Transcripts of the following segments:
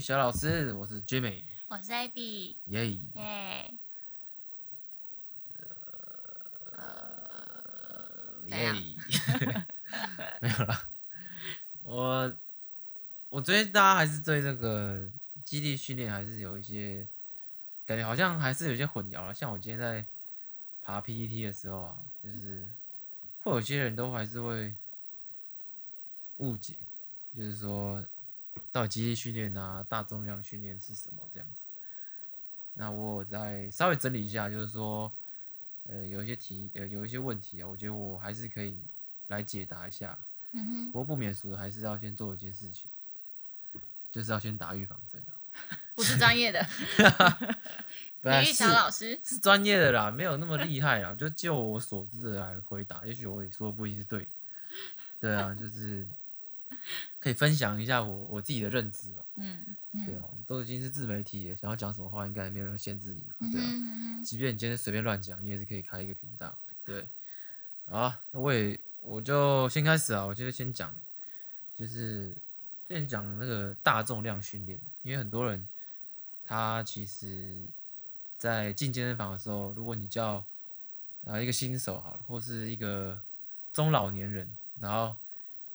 小老师，我是 Jimmy，我是 Abby，耶耶，呃，耶，没有了。我我觉得大家还是对这个基地训练还是有一些感觉，好像还是有一些混淆了。像我今天在爬 PPT 的时候啊，就是会有些人都还是会误解，就是说。到底肌力训练啊，大重量训练是什么这样子？那我再稍微整理一下，就是说，呃，有一些题，呃，有一些问题啊，我觉得我还是可以来解答一下。嗯哼。不过不免俗的，还是要先做一件事情，就是要先打预防针啊。不是专业的。体育小老师 是专业的啦，没有那么厉害啦，就就我所知的来回答，也许我也说的不一定是对的。对啊，就是。可以分享一下我我自己的认知吧。嗯，嗯对啊，都已经是自媒体了，想要讲什么话，应该没有人会限制你嘛，对啊。即便你今天随便乱讲，你也是可以开一个频道，对。好，那我也我就先开始啊，我觉得先讲，就是之前讲那个大重量训练，因为很多人他其实，在进健身房的时候，如果你叫啊一个新手好了，或是一个中老年人，然后。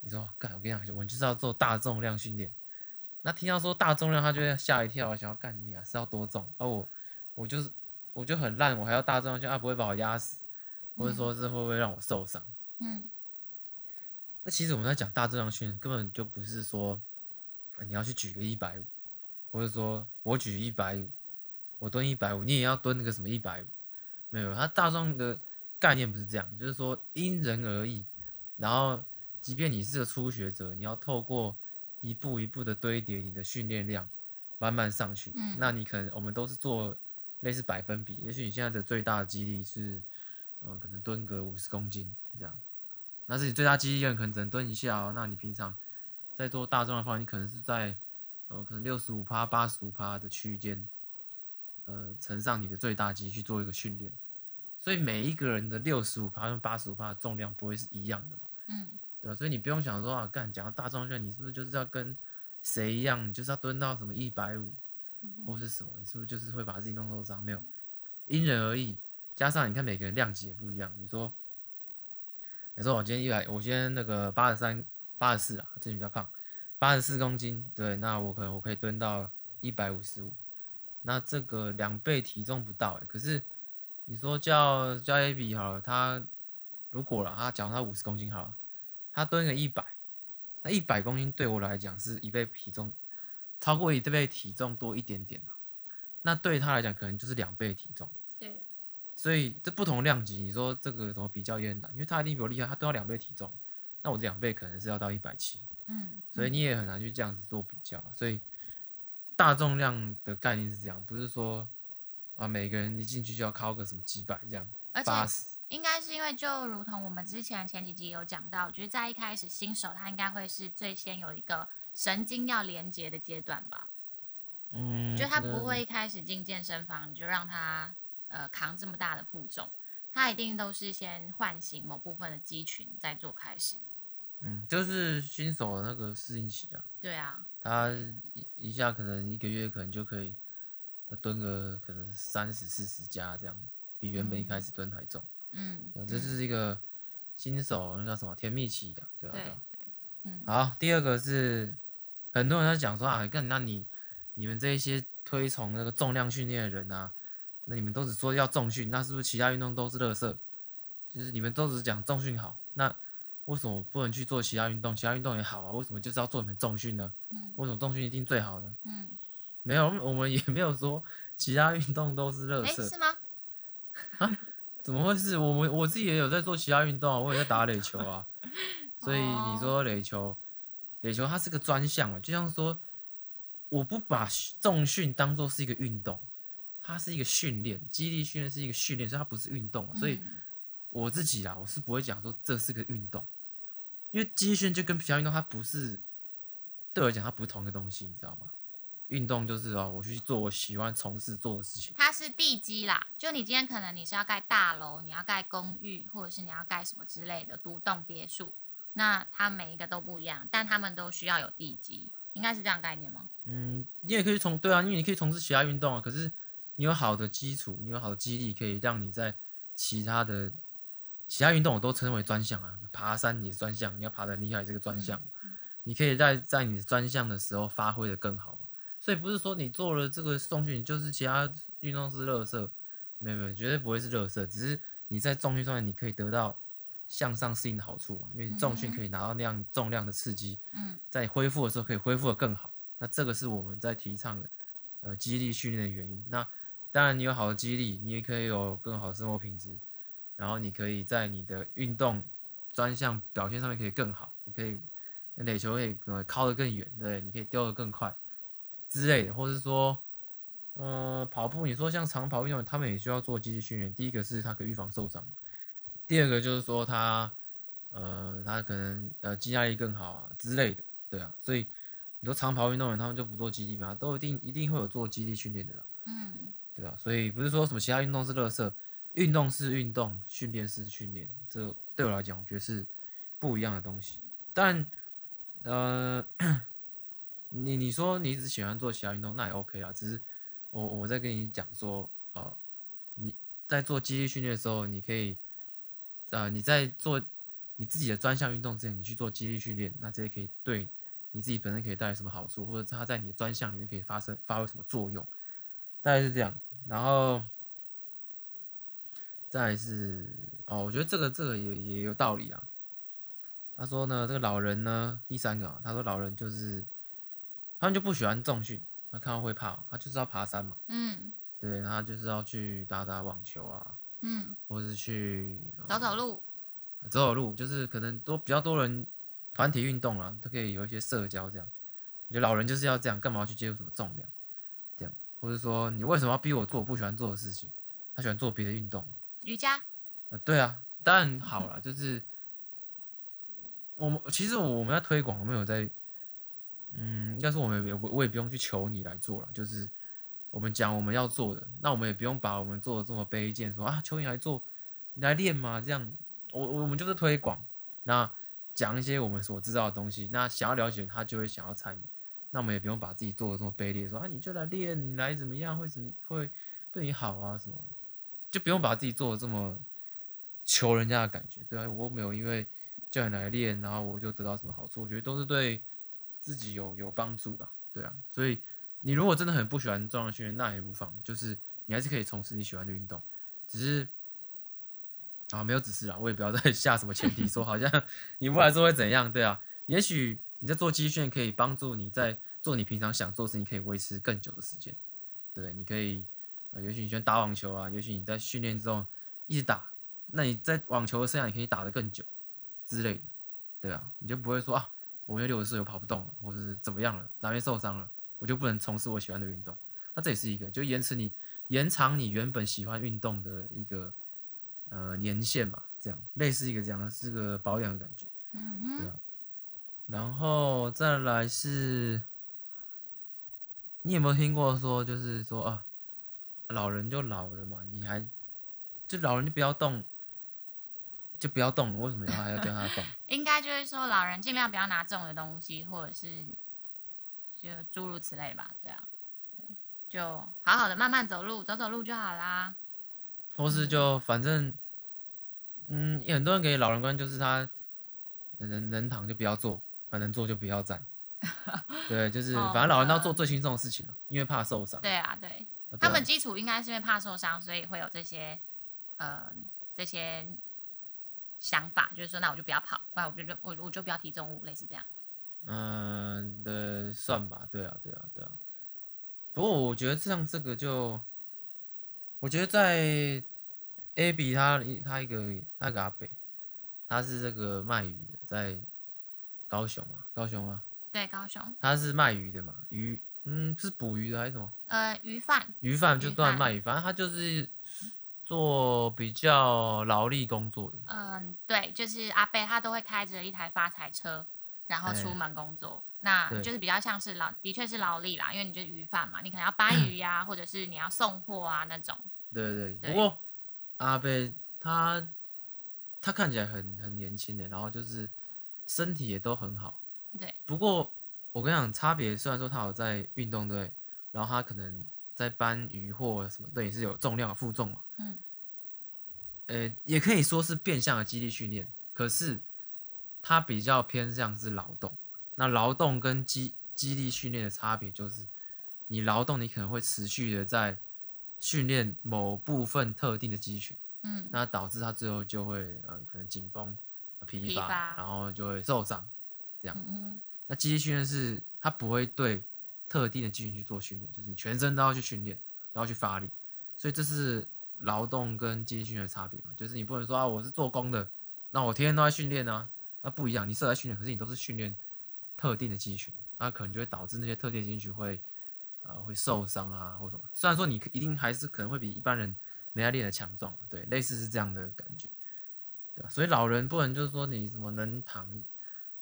你说，干，我跟你讲，我就是要做大重量训练。那听到说大重量，他就会吓一跳，想要干你啊，是要多重？而、啊、我，我就是，我就很烂，我还要大重量，啊不会把我压死，或者说是会不会让我受伤？嗯。那其实我们在讲大重量训练，根本就不是说，你要去举个一百五，或者说我举一百五，我蹲一百五，你也要蹲那个什么一百五？没有，他大重的概念不是这样，就是说因人而异，然后。即便你是个初学者，你要透过一步一步的堆叠你的训练量，慢慢上去。嗯，那你可能我们都是做类似百分比，也许你现在的最大的肌力是，呃，可能蹲个五十公斤这样，那是你最大肌力可能只能蹲一下哦。那你平常在做大重量方，你可能是在呃可能六十五趴、八十五趴的区间，呃，乘上你的最大肌去做一个训练。所以每一个人的六十五趴跟八十五趴的重量不会是一样的嘛？嗯。对，所以你不用想说啊，干讲到大重量，你是不是就是要跟谁一样，就是要蹲到什么一百五，或是什么？你是不是就是会把自己弄受伤？没有，因人而异。加上你看每个人量级也不一样。你说，你说我今天一百，我今天那个八十三、八十四啊，最近比较胖，八十四公斤，对，那我可能我可以蹲到一百五十五，那这个两倍体重不到。可是你说叫叫 A B 好了，他如果了，他讲他五十公斤好了。他蹲个一百，那一百公斤对我来讲是一倍体重，超过一倍体重多一点点，那对他来讲可能就是两倍体重。对，所以这不同量级，你说这个怎么比较也很难，因为他一定比我厉害，他蹲到两倍体重，那我两倍可能是要到一百七。嗯，所以你也很难去这样子做比较。所以大重量的概念是这样，不是说啊每个人一进去就要靠个什么几百这样，八十。应该是因为就如同我们之前前几集有讲到，就是在一开始新手他应该会是最先有一个神经要连接的阶段吧，嗯，就他不会一开始进健身房你就让他呃扛这么大的负重，他一定都是先唤醒某部分的肌群再做开始，嗯，就是新手那个适应期啊，对啊，他一一下可能一个月可能就可以蹲个可能三十四十加这样，比原本一开始蹲还重。嗯，这就是一个新手那叫什么甜蜜期的，对吧？对，嗯。好，第二个是很多人在讲说啊，跟，那你你们这一些推崇那个重量训练的人啊，那你们都只说要重训，那是不是其他运动都是垃圾？就是你们都只讲重训好，那为什么不能去做其他运动？其他运动也好啊，为什么就是要做你们重训呢？嗯。为什么重训一定最好呢？嗯。没有，我们也没有说其他运动都是垃圾。欸，是吗？啊？怎么会是？我我我自己也有在做其他运动啊，我也在打垒球啊，所以你说垒球，垒球它是个专项啊，就像说，我不把重训当做是一个运动，它是一个训练，肌力训练是一个训练，所以它不是运动啊，所以我自己啦，我是不会讲说这是个运动，因为肌力训练就跟其他运动它不是，对我来讲它不是同一个东西，你知道吗？运动就是哦，我去做我喜欢从事做的事情。它是地基啦，就你今天可能你是要盖大楼，你要盖公寓，或者是你要盖什么之类的独栋别墅，那它每一个都不一样，但他们都需要有地基。应该是这样概念吗？嗯，你也可以从对啊，因为你可以从事其他运动啊。可是你有好的基础，你有好的基力，可以让你在其他的其他运动我都称为专项啊。爬山也是专项，你要爬的厉害，这个专项。嗯、你可以在在你专项的时候发挥的更好嘛。所以不是说你做了这个重训，就是其他运动是垃圾，没有没有，绝对不会是垃圾。只是你在重训上面，你可以得到向上适应的好处嘛，因为重训可以拿到那样重量的刺激，嗯，在恢复的时候可以恢复的更好。那这个是我们在提倡的，呃，激励训练的原因。那当然，你有好的激励，你也可以有更好的生活品质，然后你可以在你的运动专项表现上面可以更好，你可以垒球可以靠得更远，对，你可以丢得更快之类的，或是说，呃，跑步，你说像长跑运动员，他们也需要做肌力训练。第一个是他可以预防受伤，第二个就是说他，呃，他可能呃肌耐力更好啊之类的，对啊，所以。你说长跑运动员他们就不做肌力吗？都一定一定会有做肌力训练的啦。嗯，对啊，所以不是说什么其他运动是垃圾，运动是运动，训练是训练，这对我来讲，我觉得是不一样的东西。但，呃，你你说你只喜欢做其他运动，那也 OK 啦。只是我我在跟你讲说，呃，你在做肌力训练的时候，你可以，呃，你在做你自己的专项运动之前，你去做肌力训练，那这些可以对。你自己本身可以带来什么好处，或者它在你的专项里面可以发生发挥什么作用，大概是这样。然后，再是哦，我觉得这个这个也也有道理啊。他说呢，这个老人呢，第三个啊，他说老人就是他们就不喜欢重训，他看到会怕，他就是要爬山嘛，嗯，对，他就是要去打打网球啊，嗯，或是去走走路，走走路，就是可能都比较多人。团体运动啊，都可以有一些社交这样。我觉得老人就是要这样，干嘛要去接触什么重量？这样，或者说你为什么要逼我做我不喜欢做的事情？他喜欢做别的运动，瑜伽。啊，对啊，当然好了，就是我们其实我们在推广，我们有在，嗯，应该说我们也我我也不用去求你来做了，就是我们讲我们要做的，那我们也不用把我们做的这么卑贱，说啊求你来做，你来练嘛，这样，我我们就是推广那。讲一些我们所知道的东西，那想要了解他就会想要参与，那我们也不用把自己做的这么卑劣，说啊你就来练，你来怎么样会怎么会对你好啊什么，就不用把自己做的这么求人家的感觉，对啊，我没有因为叫你来练，然后我就得到什么好处，我觉得都是对自己有有帮助的，对啊，所以你如果真的很不喜欢重量训练，那也无妨，就是你还是可以从事你喜欢的运动，只是。啊，没有指示啦，我也不要再 下什么前提说，好像 你不来做会怎样，对啊？也许你在做肌训可以帮助你在做你平常想做的事情，可以维持更久的时间，对，你可以，呃，也许你喜欢打网球啊，也许你在训练之后一直打，那你在网球的生涯你可以打得更久之类的，对啊，你就不会说啊，我有六十岁我跑不动了，或者是怎么样了，哪边受伤了，我就不能从事我喜欢的运动，那这也是一个，就延迟你延长你原本喜欢运动的一个。呃，年限嘛，这样类似一个这样，是个保养的感觉，嗯嗯，对啊。然后再来是，你有没有听过说，就是说啊，老人就老了嘛，你还就老人就不要动，就不要动，为什么要还要叫他动？应该就是说，老人尽量不要拿重的东西，或者是就诸如此类吧，对啊，就好好的慢慢走路，走走路就好啦。或是就反正。嗯，很多人给老人观就是他能能躺就不要坐，能坐就不要站。对，就是反正老人都要做最轻松的事情了，因为怕受伤。对啊，对，他们基础应该是因为怕受伤，所以会有这些呃这些想法，就是说那我就不要跑，不然我就我我就不要提重物，类似这样。嗯，的，算吧，对啊，对啊，对啊。不过我觉得像这个就，我觉得在。Abby 他他一个他一个阿北，他是这个卖鱼的，在高雄嘛，高雄吗？对，高雄。他是卖鱼的嘛，鱼，嗯，是捕鱼的还是什么？呃，鱼贩。鱼贩就专卖鱼，反正他就是做比较劳力工作的。嗯，对，就是阿贝他都会开着一台发财车，然后出门工作，欸、那就是比较像是劳，的确是劳力啦，因为你就是鱼贩嘛，你可能要搬鱼呀、啊，或者是你要送货啊那种。对对，对，不过。阿贝他他看起来很很年轻的，然后就是身体也都很好。对。不过我跟你讲，差别虽然说他有在运动队，然后他可能在搬鱼或什么，对，你是有重量的负重嘛。嗯。呃，也可以说是变相的肌力训练，可是它比较偏向是劳动。那劳动跟肌肌力训练的差别就是，你劳动你可能会持续的在训练某部分特定的肌群，嗯，那导致它最后就会呃可能紧绷、疲乏，疲乏然后就会受伤，这样。嗯嗯那肌力训练是它不会对特定的肌群去做训练，就是你全身都要去训练，都要去发力，所以这是劳动跟肌力训的差别嘛，就是你不能说啊我是做工的，那我天天都在训练啊，那不一样，你是在训练，可是你都是训练特定的肌群，那可能就会导致那些特定的肌群会呃会受伤啊或什么。虽然说你一定还是可能会比一般人没在练的强壮，对，类似是这样的感觉，对吧？所以老人不能就是说你什么能躺。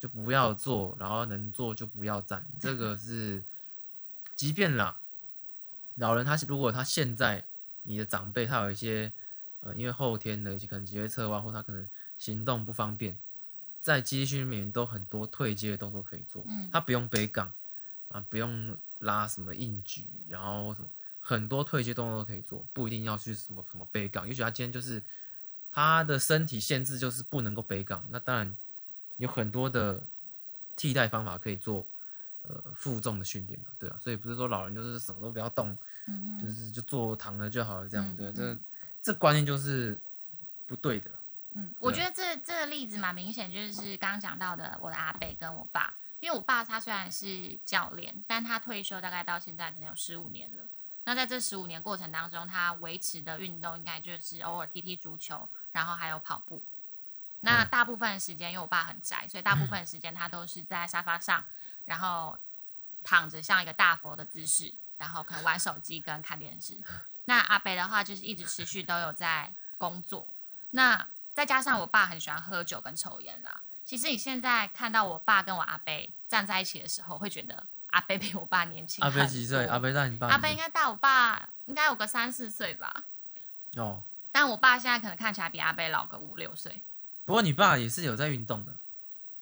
就不要坐，然后能坐就不要站。这个是，即便啦，老人他如果他现在你的长辈他有一些呃，因为后天的一些可能脊椎侧弯，或他可能行动不方便，在肌力训练里面都很多退阶的动作可以做。嗯，他不用背杠啊，不用拉什么硬举，然后什么很多退阶动作都可以做，不一定要去什么什么背杠。也许他今天就是他的身体限制就是不能够背杠，那当然。有很多的替代方法可以做，呃，负重的训练嘛，对啊，所以不是说老人就是什么都不要动，嗯、就是就坐躺着就好了，这样，嗯、对，这这观念就是不对的。嗯，啊、我觉得这这个例子蛮明显，就是刚刚讲到的我的阿伯跟我爸，因为我爸他虽然是教练，但他退休大概到现在可能有十五年了，那在这十五年过程当中，他维持的运动应该就是偶尔踢踢足球，然后还有跑步。那大部分时间，因为我爸很宅，所以大部分时间他都是在沙发上，然后躺着像一个大佛的姿势，然后可能玩手机跟看电视。那阿北的话就是一直持续都有在工作。那再加上我爸很喜欢喝酒跟抽烟啦。其实你现在看到我爸跟我阿北站在一起的时候，会觉得阿北比我爸年轻。阿北几岁？阿北大你爸？阿北应该大我爸应该有个三四岁吧。哦。但我爸现在可能看起来比阿北老个五六岁。不过你爸也是有在运动的，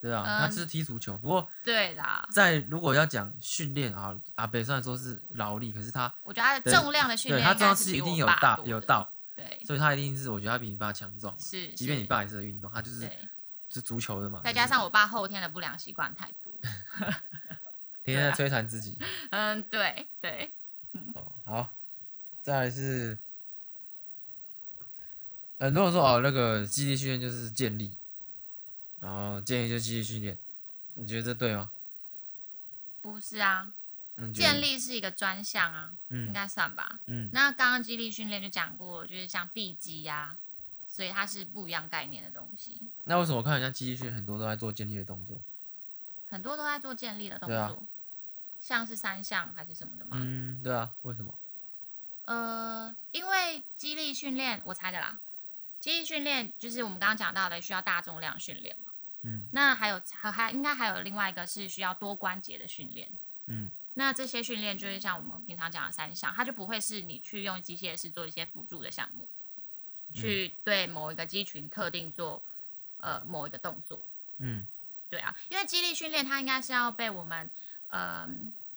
对啊，嗯、他是踢足球。不过对啦，在如果要讲训练啊，阿北虽然说是劳力，可是他我觉得他的重量的训练，他重量是一定有大有到，对，所以他一定是我觉得他比你爸强壮。是，即便你爸也是在运动，他就是是足球的嘛。再加上我爸后天的不良习惯太多，天天在摧残自己。嗯，对对，哦好，再来是。很多人说哦，那个基地训练就是健力，然后健力就是肌力训练，你觉得这对吗？不是啊，建立是一个专项啊，嗯、应该算吧。嗯，那刚刚肌力训练就讲过，就是像臂肌呀，所以它是不一样概念的东西。那为什么我看人家肌力训练很多都在做建立的动作？很多都在做建立的动作，啊、像是三项还是什么的吗？嗯，对啊，为什么？呃，因为肌力训练，我猜的啦。肌力训练就是我们刚刚讲到的，需要大重量训练嘛。嗯，那还有还还应该还有另外一个是需要多关节的训练。嗯，那这些训练就是像我们平常讲的三项，它就不会是你去用机械式做一些辅助的项目，嗯、去对某一个肌群特定做呃某一个动作。嗯，对啊，因为肌力训练它应该是要被我们呃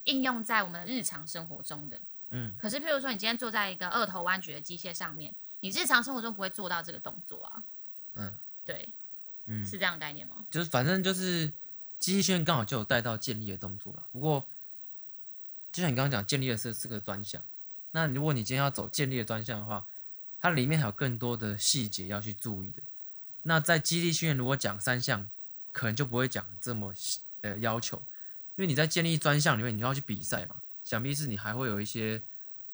应用在我们的日常生活中的。嗯，可是譬如说你今天坐在一个二头弯举的机械上面。你日常生活中不会做到这个动作啊？嗯，对，嗯，是这样的概念吗？就是反正就是肌力训练刚好就有带到建立的动作了。不过，就像你刚刚讲，建立的是这个专项。那如果你今天要走建立的专项的话，它里面还有更多的细节要去注意的。那在肌力训练如果讲三项，可能就不会讲这么呃要求，因为你在建立专项里面你要去比赛嘛，想必是你还会有一些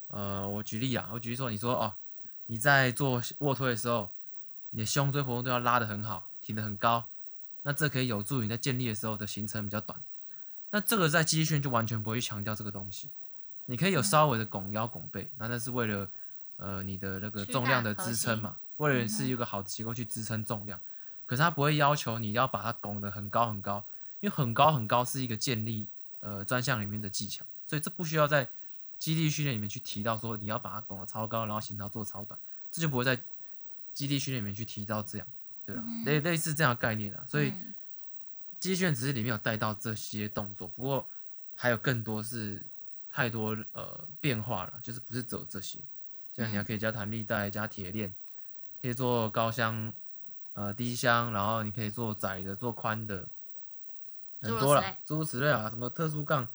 呃，我举例啊，我举例说，你说哦。你在做卧推的时候，你的胸椎活动都要拉得很好，挺得很高，那这可以有助于你在建立的时候的行程比较短。那这个在肌力训练就完全不会去强调这个东西，你可以有稍微的拱腰拱背，那那是为了呃你的那个重量的支撑嘛，为了是一个好的结构去支撑重量。可是它不会要求你要把它拱得很高很高，因为很高很高是一个建立呃专项里面的技巧，所以这不需要在。肌力训练里面去提到说你要把它拱得超高，然后行程做超短，这就不会在肌力训练里面去提到这样，对啊？类、嗯、类似这样的概念啦。所以肌力训练只是里面有带到这些动作，不过还有更多是太多呃变化了，就是不是走这些，像你还可以加弹力带、加铁链，可以做高箱、呃低箱，然后你可以做窄的、做宽的，很多了，诸如此类啊，什么特殊杠、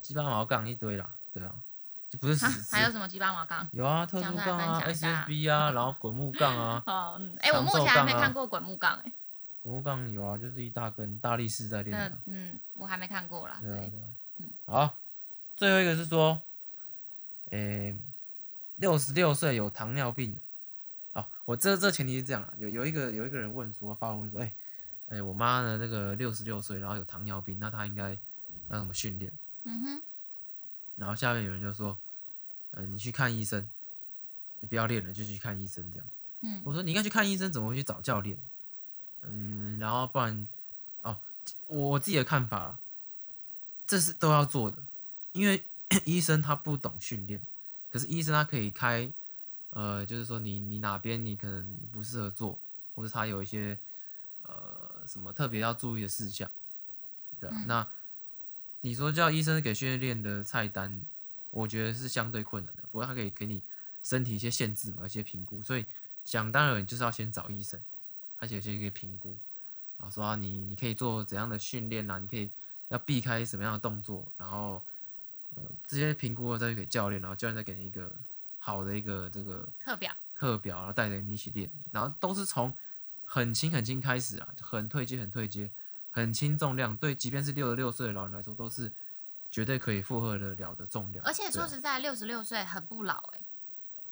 鸡巴毛杠一堆啦，对啊，就不是死。还有什么鸡巴毛杠？有啊，特殊杠啊，SSB 啊，然后滚木杠啊。哦，哎、欸，我目前还没看过滚木杠哎、欸。滚木杠有啊，就是一大根大力士在练的。嗯，我还没看过啦。对啊，对啊。嗯，好，最后一个是说，诶、欸，六十六岁有糖尿病的。哦，我这这前提是这样啊，有有一个有一个人问说，发问说，哎、欸，哎、欸，我妈呢那个六十六岁，然后有糖尿病，那她应该要怎么训练？嗯哼。然后下面有人就说，嗯、呃，你去看医生，你不要练了，就去看医生这样。嗯，我说你应该去看医生，怎么会去找教练？嗯，然后不然，哦，我自己的看法，这是都要做的，因为 医生他不懂训练，可是医生他可以开，呃，就是说你你哪边你可能不适合做，或者他有一些呃什么特别要注意的事项，对啊，嗯，那你说叫医生给训练的菜单，我觉得是相对困难的，不过他可以给你身体一些限制嘛，一些评估，所以想当然你就是要先找医生。而且先可以评估，啊，说啊你你可以做怎样的训练啊？你可以要避开什么样的动作，然后呃这些评估再给教练，然后教练再给你一个好的一个这个课表，课表，然后带着你一起练，然后都是从很轻很轻开始啊，很退阶很退阶，很轻重量，对，即便是六十六岁的老人来说，都是绝对可以负荷得了的重量。而且说实在，六十六岁很不老哎、欸，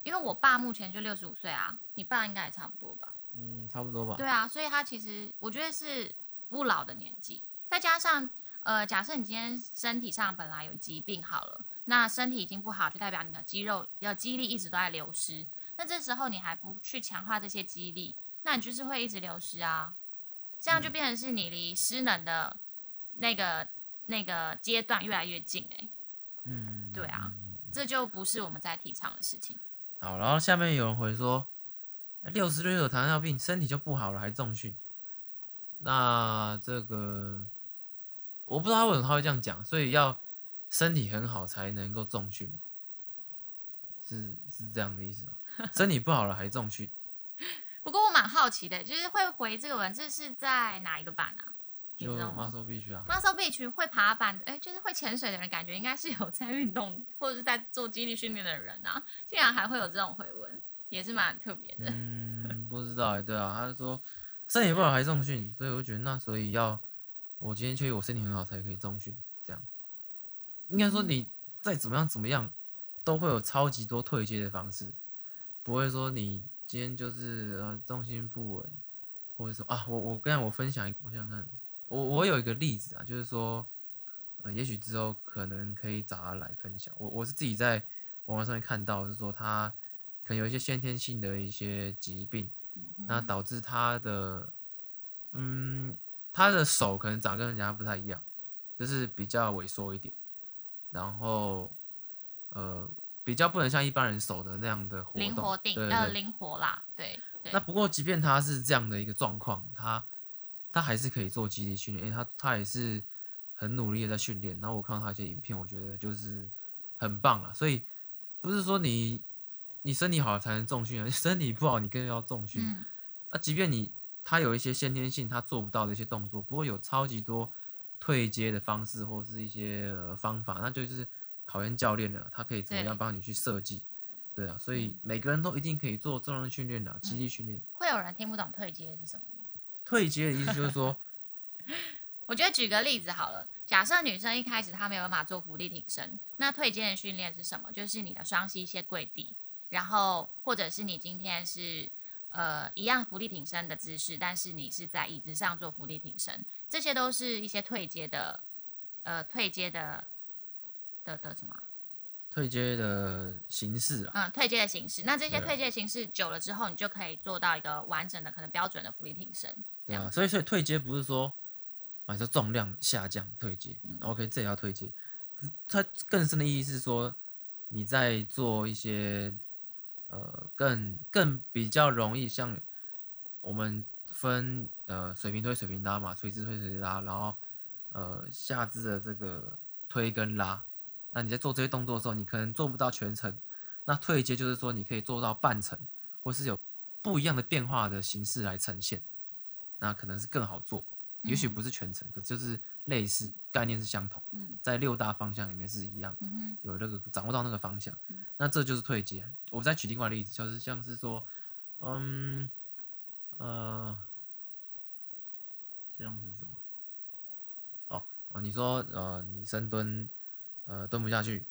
因为我爸目前就六十五岁啊，你爸应该也差不多吧？嗯，差不多吧。对啊，所以他其实我觉得是不老的年纪，再加上呃，假设你今天身体上本来有疾病好了，那身体已经不好，就代表你的肌肉要肌力一直都在流失。那这时候你还不去强化这些肌力，那你就是会一直流失啊。这样就变成是你离失能的那个那个阶段越来越近哎、欸。嗯，对啊，这就不是我们在提倡的事情。好，然后下面有人回说。六十岁有糖尿病，身体就不好了，还重训？那这个我不知道他为什么他会这样讲，所以要身体很好才能够重训，是是这样的意思吗？身体不好了还重训？不过我蛮好奇的，就是会回这个文字是在哪一个版啊？就 Muscle Beach 啊，Muscle Beach 会爬板的，哎、欸，就是会潜水的人，感觉应该是有在运动或者是在做肌力训练的人啊，竟然还会有这种回文。也是蛮特别的。嗯，不知道哎，对啊，他就说身体不好还重训，所以我觉得那所以要我今天确认我身体很好才可以重训，这样应该说你再怎么样怎么样都会有超级多退阶的方式，不会说你今天就是呃重心不稳，或者说啊我我刚才我分享，我想想看，我我有一个例子啊，就是说呃也许之后可能可以找他来分享，我我是自己在网络上面看到，就是说他。可能有一些先天性的一些疾病，那导致他的，嗯，他的手可能长跟人家不太一样，就是比较萎缩一点，然后，呃，比较不能像一般人手的那样的活动，灵活定，对要灵活啦，对。那不过，即便他是这样的一个状况，他他还是可以做肌力训练，因为他他也是很努力的在训练。然后我看到他一些影片，我觉得就是很棒了。所以不是说你。你身体好了才能重训 身体不好，你更要重训。那、嗯啊、即便你他有一些先天性他做不到的一些动作，不过有超级多退阶的方式或是一些、呃、方法，那就是考验教练了。他可以怎么样帮你去设计？对啊，所以每个人都一定可以做重量训练的，肌力训练。会有人听不懂退阶是什么吗？退阶的意思就是说，我觉得举个例子好了。假设女生一开始她没有办法做浮力挺身，那退阶的训练是什么？就是你的双膝先跪地。然后，或者是你今天是呃一样浮力挺身的姿势，但是你是在椅子上做浮力挺身，这些都是一些退阶的，呃退阶的的的什么？退阶的形式啊。嗯，退阶的形式。那这些退阶形式久了之后，你就可以做到一个完整的、可能标准的伏地挺身。对啊，所以所以退阶不是说啊，你说重量下降退阶，嗯，OK，这也要退阶。可是它更深的意义是说你在做一些。呃，更更比较容易，像我们分呃水平推、水平拉嘛，垂直推、垂直拉，然后呃下肢的这个推跟拉。那你在做这些动作的时候，你可能做不到全程。那退阶就是说，你可以做到半程，或是有不一样的变化的形式来呈现。那可能是更好做，也许不是全程，可就是类似概念是相同。在六大方向里面是一样，有那个掌握到那个方向。那这就是退阶。我再举另外的例子，就是像是说，嗯，呃，像是什么？哦哦，你说呃，你深蹲。呃，蹲不下去，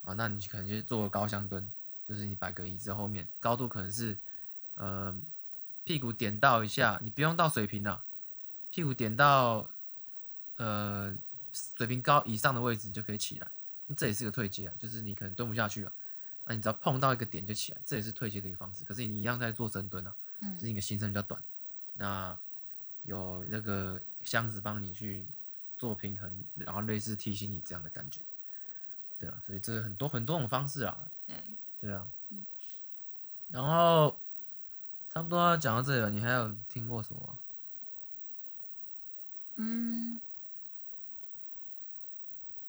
啊，那你可能就做个高箱蹲，就是你摆个椅子后面，高度可能是，呃，屁股点到一下，你不用到水平了，屁股点到，呃，水平高以上的位置你就可以起来，那这也是个退阶啊，就是你可能蹲不下去啊，那你只要碰到一个点就起来，这也是退阶的一个方式。可是你一样在做深蹲啊，嗯，只是你的行程比较短，那有那个箱子帮你去做平衡，然后类似提醒你这样的感觉。对啊，所以这个很多很多种方式啊。对，对啊。嗯。然后差不多要讲到这里了，你还有听过什么？嗯，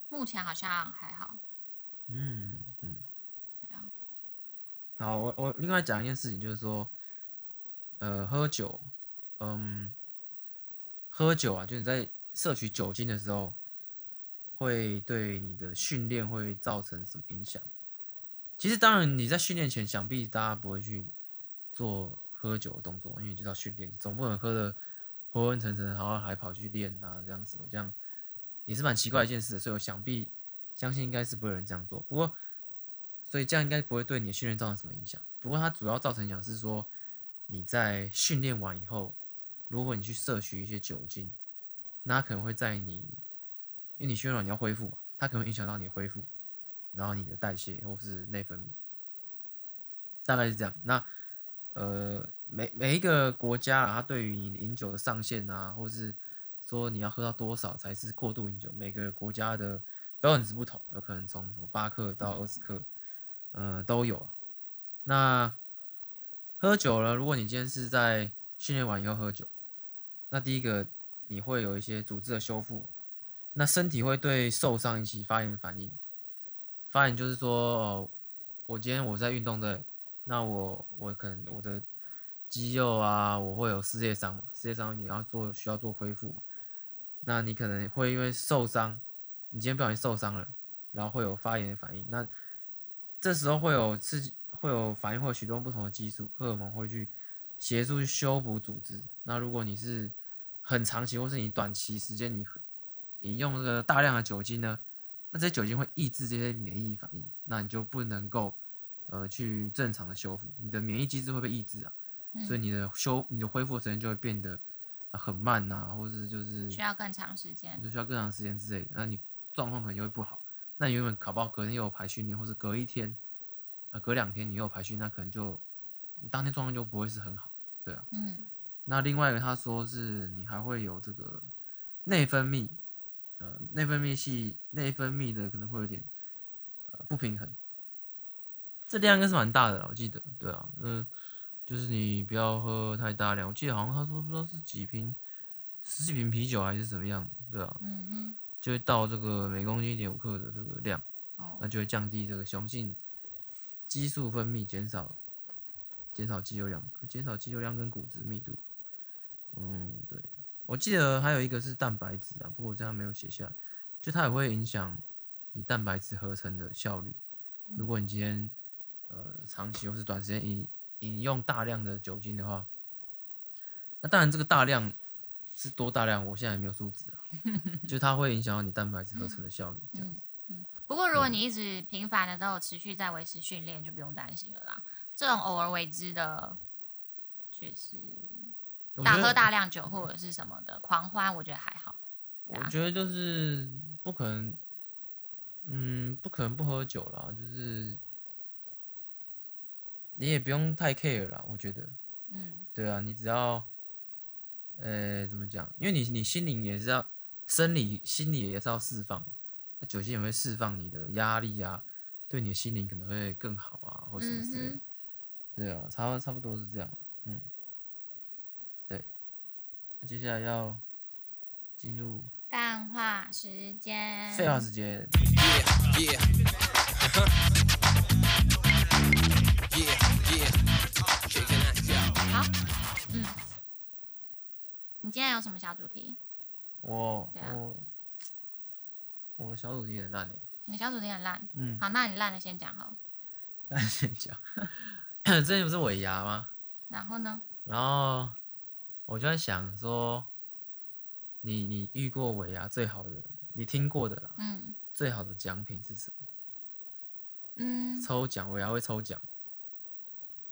目前好像还好。嗯嗯。对啊。好，我我另外讲一件事情，就是说，呃，喝酒，嗯，喝酒啊，就是你在摄取酒精的时候。会对你的训练会造成什么影响？其实，当然你在训练前，想必大家不会去做喝酒的动作，因为你知道训练，总不能喝得昏昏沉沉，然后还跑去练啊，这样什么这样也是蛮奇怪一件事。所以我想必相信应该是不会有人这样做。不过，所以这样应该不会对你的训练造成什么影响。不过，它主要造成影响是说你在训练完以后，如果你去摄取一些酒精，那可能会在你。因为你训练完你要恢复嘛，它可能影响到你恢复，然后你的代谢或是内分泌，大概是这样。那呃，每每一个国家啊，它对于你饮酒的上限啊，或是说你要喝到多少才是过度饮酒，每个国家的标准值不同，有可能从什么八克到二十克，呃，都有。那喝酒了，如果你今天是在训练完以后喝酒，那第一个你会有一些组织的修复。那身体会对受伤引起发炎反应，发炎就是说，哦，我今天我在运动的，那我我可能我的肌肉啊，我会有撕裂伤嘛，撕裂伤你要做需要做恢复，那你可能会因为受伤，你今天不小心受伤了，然后会有发炎的反应，那这时候会有刺激，会有反应，会有许多不同的激素、荷尔蒙会去协助去修补组织。那如果你是很长期，或是你短期时间你。饮用这个大量的酒精呢，那这些酒精会抑制这些免疫反应，那你就不能够呃去正常的修复，你的免疫机制会被抑制啊，嗯、所以你的修你的恢复时间就会变得很慢呐、啊，或是就是需要更长时间，就需要更长时间之类的，那你状况可能就会不好。那你原本考不好，隔天又有排训练，或是隔一天啊隔两天你又有排训，那可能就你当天状况就不会是很好，对啊。嗯。那另外一个他说是你还会有这个内分泌。呃，内分泌系内分泌的可能会有点呃不平衡，这量应该是蛮大的了，我记得，对啊，嗯，就是你不要喝太大量，我记得好像他说不知道是几瓶，十几瓶啤酒还是怎么样，对啊，嗯哼，就会到这个每公斤一点五克的这个量，哦，那就会降低这个雄性激素分泌，减少减少肌肉量，减少肌肉量跟骨质密度，嗯，对。我记得还有一个是蛋白质啊，不过我这样没有写下来，就它也会影响你蛋白质合成的效率。如果你今天呃长期或是短时间饮饮用大量的酒精的话，那当然这个大量是多大量，我现在也没有数字啊，就它会影响到你蛋白质合成的效率这样子。嗯，不过如果你一直频繁的都有持续在维持训练，就不用担心了啦。这种偶尔为之的，确实。大喝大量酒或者是什么的狂欢，我觉得还好。我觉得就是不可能，嗯，不可能不喝酒啦，就是你也不用太 care 啦，我觉得，嗯，对啊，你只要，呃，怎么讲？因为你你心灵也是要生理、心理也是要释放，那酒精也会释放你的压力啊，对你的心灵可能会更好啊，或什么之类的。对啊，差差不多是这样，嗯。接下来要进入淡化时间。废话时间。好，嗯，你今天有什么小主题？我、啊、我我的小主题很烂诶。你小主题很烂？嗯。好，那你烂的先讲好。烂先讲。之前不是尾牙吗？然后呢？然后我就在想说，你你遇过尾牙最好的，你听过的啦，嗯，最好的奖品是什么？嗯，抽奖，尾牙会抽奖，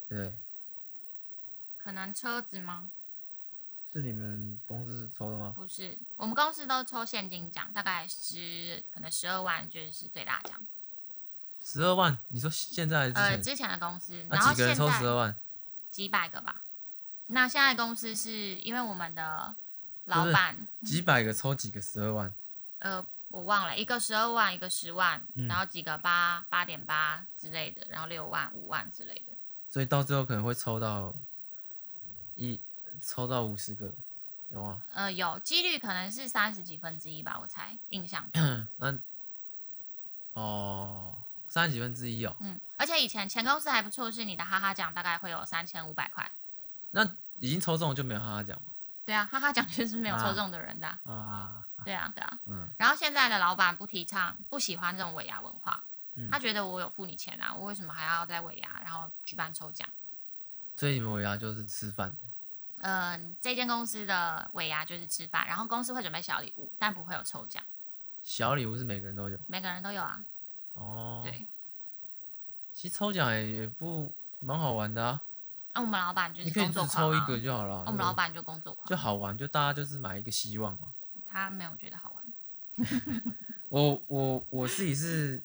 对。可能车子吗？是你们公司抽的吗？不是，我们公司都抽现金奖，大概十，可能十二万就是最大奖。十二万？你说现在？呃，之前的公司，然后几个人抽十二万？几百个吧。那现在公司是因为我们的老板 几百个抽几个十二万？呃，我忘了，一个十二万，一个十万，嗯、然后几个八八点八之类的，然后六万、五万之类的。所以到最后可能会抽到一抽到五十个，有啊？呃，有几率可能是三十几分之一吧，我猜印象。那哦。三十几分之一哦，嗯，而且以前前公司还不错，是你的哈哈奖大概会有三千五百块。那已经抽中了就没有哈哈奖吗？对啊，哈哈奖就是没有抽中的人的。啊，啊对啊，对啊，嗯。然后现在的老板不提倡，不喜欢这种尾牙文化，嗯、他觉得我有付你钱啊，我为什么还要在尾牙然后举办抽奖？所以你们尾牙就是吃饭？嗯，这间公司的尾牙就是吃饭，然后公司会准备小礼物，但不会有抽奖。小礼物是每个人都有？每个人都有啊。哦，对，其实抽奖也也不蛮好玩的啊。那、啊、我们老板就是你可以只抽一个就好了。啊、我们老板就工作狂，就好玩，就大家就是买一个希望嘛。他没有觉得好玩。我我我自己是，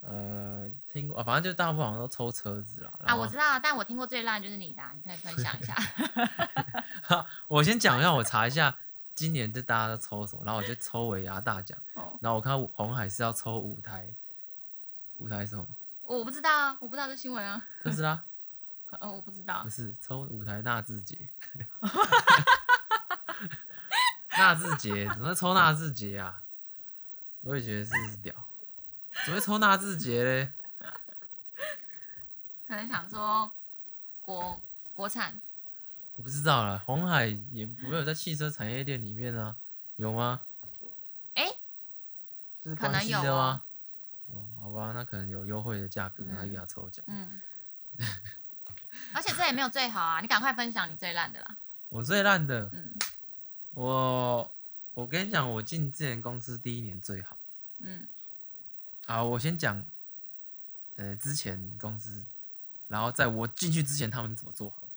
呃，听过，反正就大部分好像都抽车子啦。啊，我知道，但我听过最烂就是你的、啊，你可以分享一下。我先讲一下，我查一下。今年就大家都抽什么，然后我就抽尾牙大奖，然后我看红海是要抽五台，五台什么？我不知道啊，我不知道这新闻啊。特斯拉？哦，我不知道。不是抽舞台纳智捷。纳智捷怎么会抽纳智捷啊？我也觉得是屌，怎么会抽纳智捷嘞？可能想说国国产。我不知道啦，红海也没有在汽车产业链里面啊，有吗？哎、欸，就是关系的吗？哦，好吧，那可能有优惠的价格，然后给他抽奖。嗯，而且这也没有最好啊，你赶快分享你最烂的啦。我最烂的，嗯，我我跟你讲，我进之前公司第一年最好。嗯，好，我先讲，呃，之前公司，然后在我进去之前，他们怎么做好？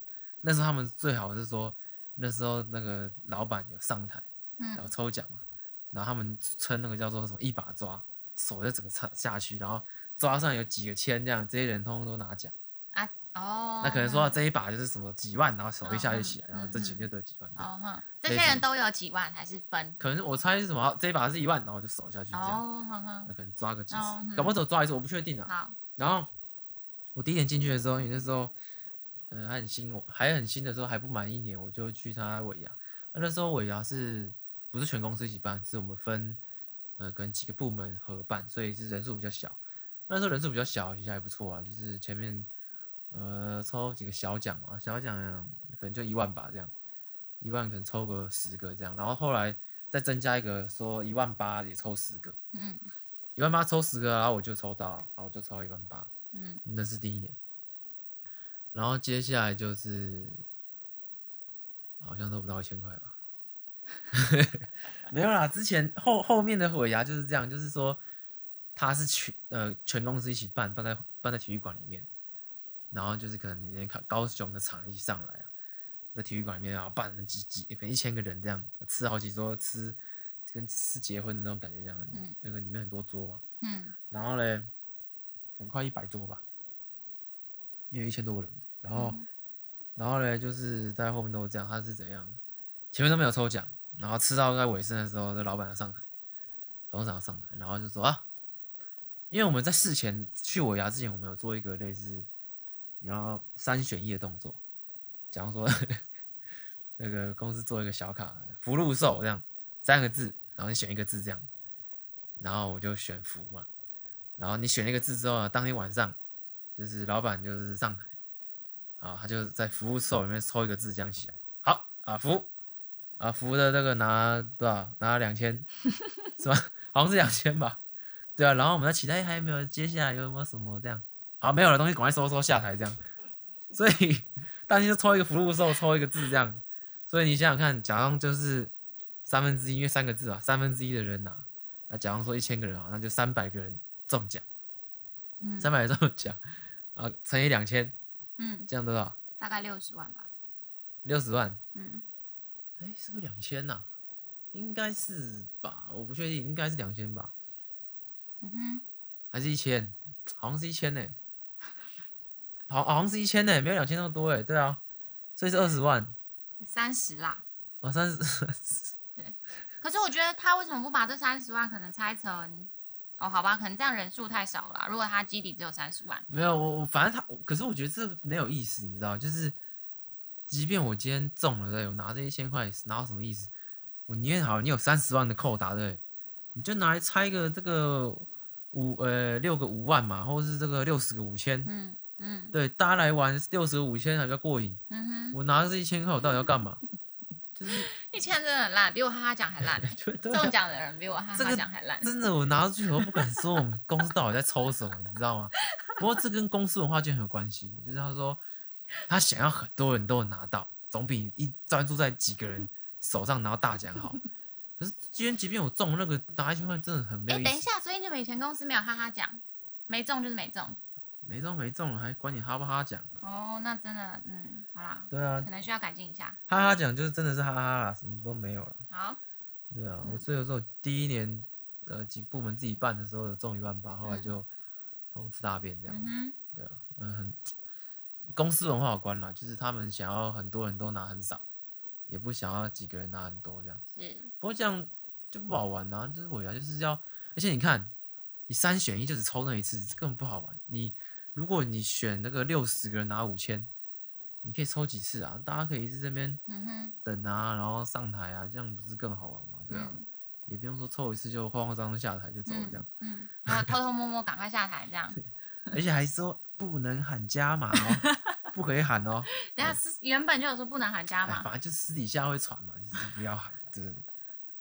那时候他们最好是说，那时候那个老板有上台，然后抽奖嘛，然后他们称那个叫做什么一把抓，手就整个插下去，然后抓上有几个签这样，这些人通通都拿奖啊哦。那可能说这一把就是什么几万，然后手一下就起来，然后这几就得几万。哦哼，这些人都有几万还是分？可能我猜是什么，这一把是一万，然后就手下去这样。哦哼哼。那可能抓个几十，搞不好抓一次，我不确定啊。好。然后我第一年进去的时候，因为那时候。嗯，还很新，我还很新的时候还不满一年，我就去参加尾牙。那时候尾牙是不是全公司一起办？是我们分呃跟几个部门合办，所以是人数比较小。那时候人数比较小，其实还不错啊。就是前面呃抽几个小奖嘛，小奖可能就一万吧，这样一万可能抽个十个这样。然后后来再增加一个，说一万八也抽十个，嗯，一万八抽十个，然后我就抽到，然后我就抽到一万八，嗯，那是第一年。然后接下来就是，好像都不到一千块吧，没有啦。之前后后面的尾牙就是这样，就是说他是全呃全公司一起办，办在办在体育馆里面，然后就是可能连高雄的场一起上来啊，在体育馆里面然后办了几几可能一千个人这样吃好几桌，吃跟吃结婚的那种感觉这样，嗯，那个里面很多桌嘛，嗯，然后嘞，可能快一百桌吧，因为一千多个人。然后，然后嘞，就是在后面都是这样。他是怎样？前面都没有抽奖，然后吃到在尾声的时候，这老板要上台，董事长上台，然后就说啊，因为我们在事前去我牙之前，我们有做一个类似你要三选一的动作，假如说 那个公司做一个小卡福禄寿这样三个字，然后你选一个字这样，然后我就选福嘛，然后你选一个字之后，当天晚上就是老板就是上台，啊，他就在福寿里面抽一个字这样起来，好啊福，啊福的这个拿多少？拿两千，是吧？好像是两千吧，对啊，然后我们在期待还有没有接下来有没有什么这样，好没有了东西赶快收收下台这样，所以当天就抽一个福禄寿，抽一个字这样。所以你想想看，假装就是三分之一，因为三个字嘛，三分之一的人呐，那假装说一千个人啊，那就三百个人中奖，嗯，三百人中奖，啊，乘以两千，嗯，这样多少？大概六十万吧。六十万，嗯，哎，是不是两千呐？应该是吧，我不确定，应该是两千吧。嗯哼，还是一千？好像是一千呢，好，好像是一千呢，没有两千那么多哎，对啊，所以是二十万。三十啦，哦，三十，对。可是我觉得他为什么不把这三十万可能拆成，哦，好吧，可能这样人数太少了。如果他基底只有三十万，没有我，我反正他，可是我觉得这没有意思，你知道，就是，即便我今天中了，对，我拿这一千块，拿到什么意思？我宁愿好，你有三十万的扣打，对，你就拿来拆个这个五呃六个五万嘛，或者是这个六十个五千，嗯。嗯，对，大家来玩六十五千还比较过瘾。嗯哼，我拿着这一千块，我到底要干嘛？就是一千真的很烂，比我哈哈奖还烂。中奖的人比我哈哈奖还烂。真的，我拿出去我都不敢说我们公司到底在抽什么，你知道吗？不过这跟公司文化就很有关系，就是他说他想要很多人都拿到，总比一专注在几个人手上拿到大奖好。可是今天即便我中那个拿一千块，真的很没有意思。哎，等一下，所以你们以前公司没有哈哈奖，没中就是没中。没中没中，还管你哈不哈奖？哦，那真的，嗯，好啦。对啊，可能需要改进一下。哈哈奖就是真的是哈哈啦，什么都没有了。好。对啊，嗯、我所以有时候第一年，呃，几个部门自己办的时候有中一万八，后来就通吃大便这样。嗯哼。对啊，嗯，很公司文化有关啦，就是他们想要很多人都拿很少，也不想要几个人拿很多这样。是。不过这样就不好玩啊，就是我呀，就是要，而且你看，你三选一就只抽那一次，根本不好玩。你。如果你选那个六十个人拿五千，你可以抽几次啊？大家可以一直这边等啊，然后上台啊，这样不是更好玩吗？对啊，嗯、也不用说抽一次就慌慌张张下台就走了这样。嗯，然后偷偷摸摸赶快下台这样。而且还说不能喊加码哦，不可以喊哦。等下是原本就有说不能喊加码，反正就私底下会传嘛，就是不要喊，就是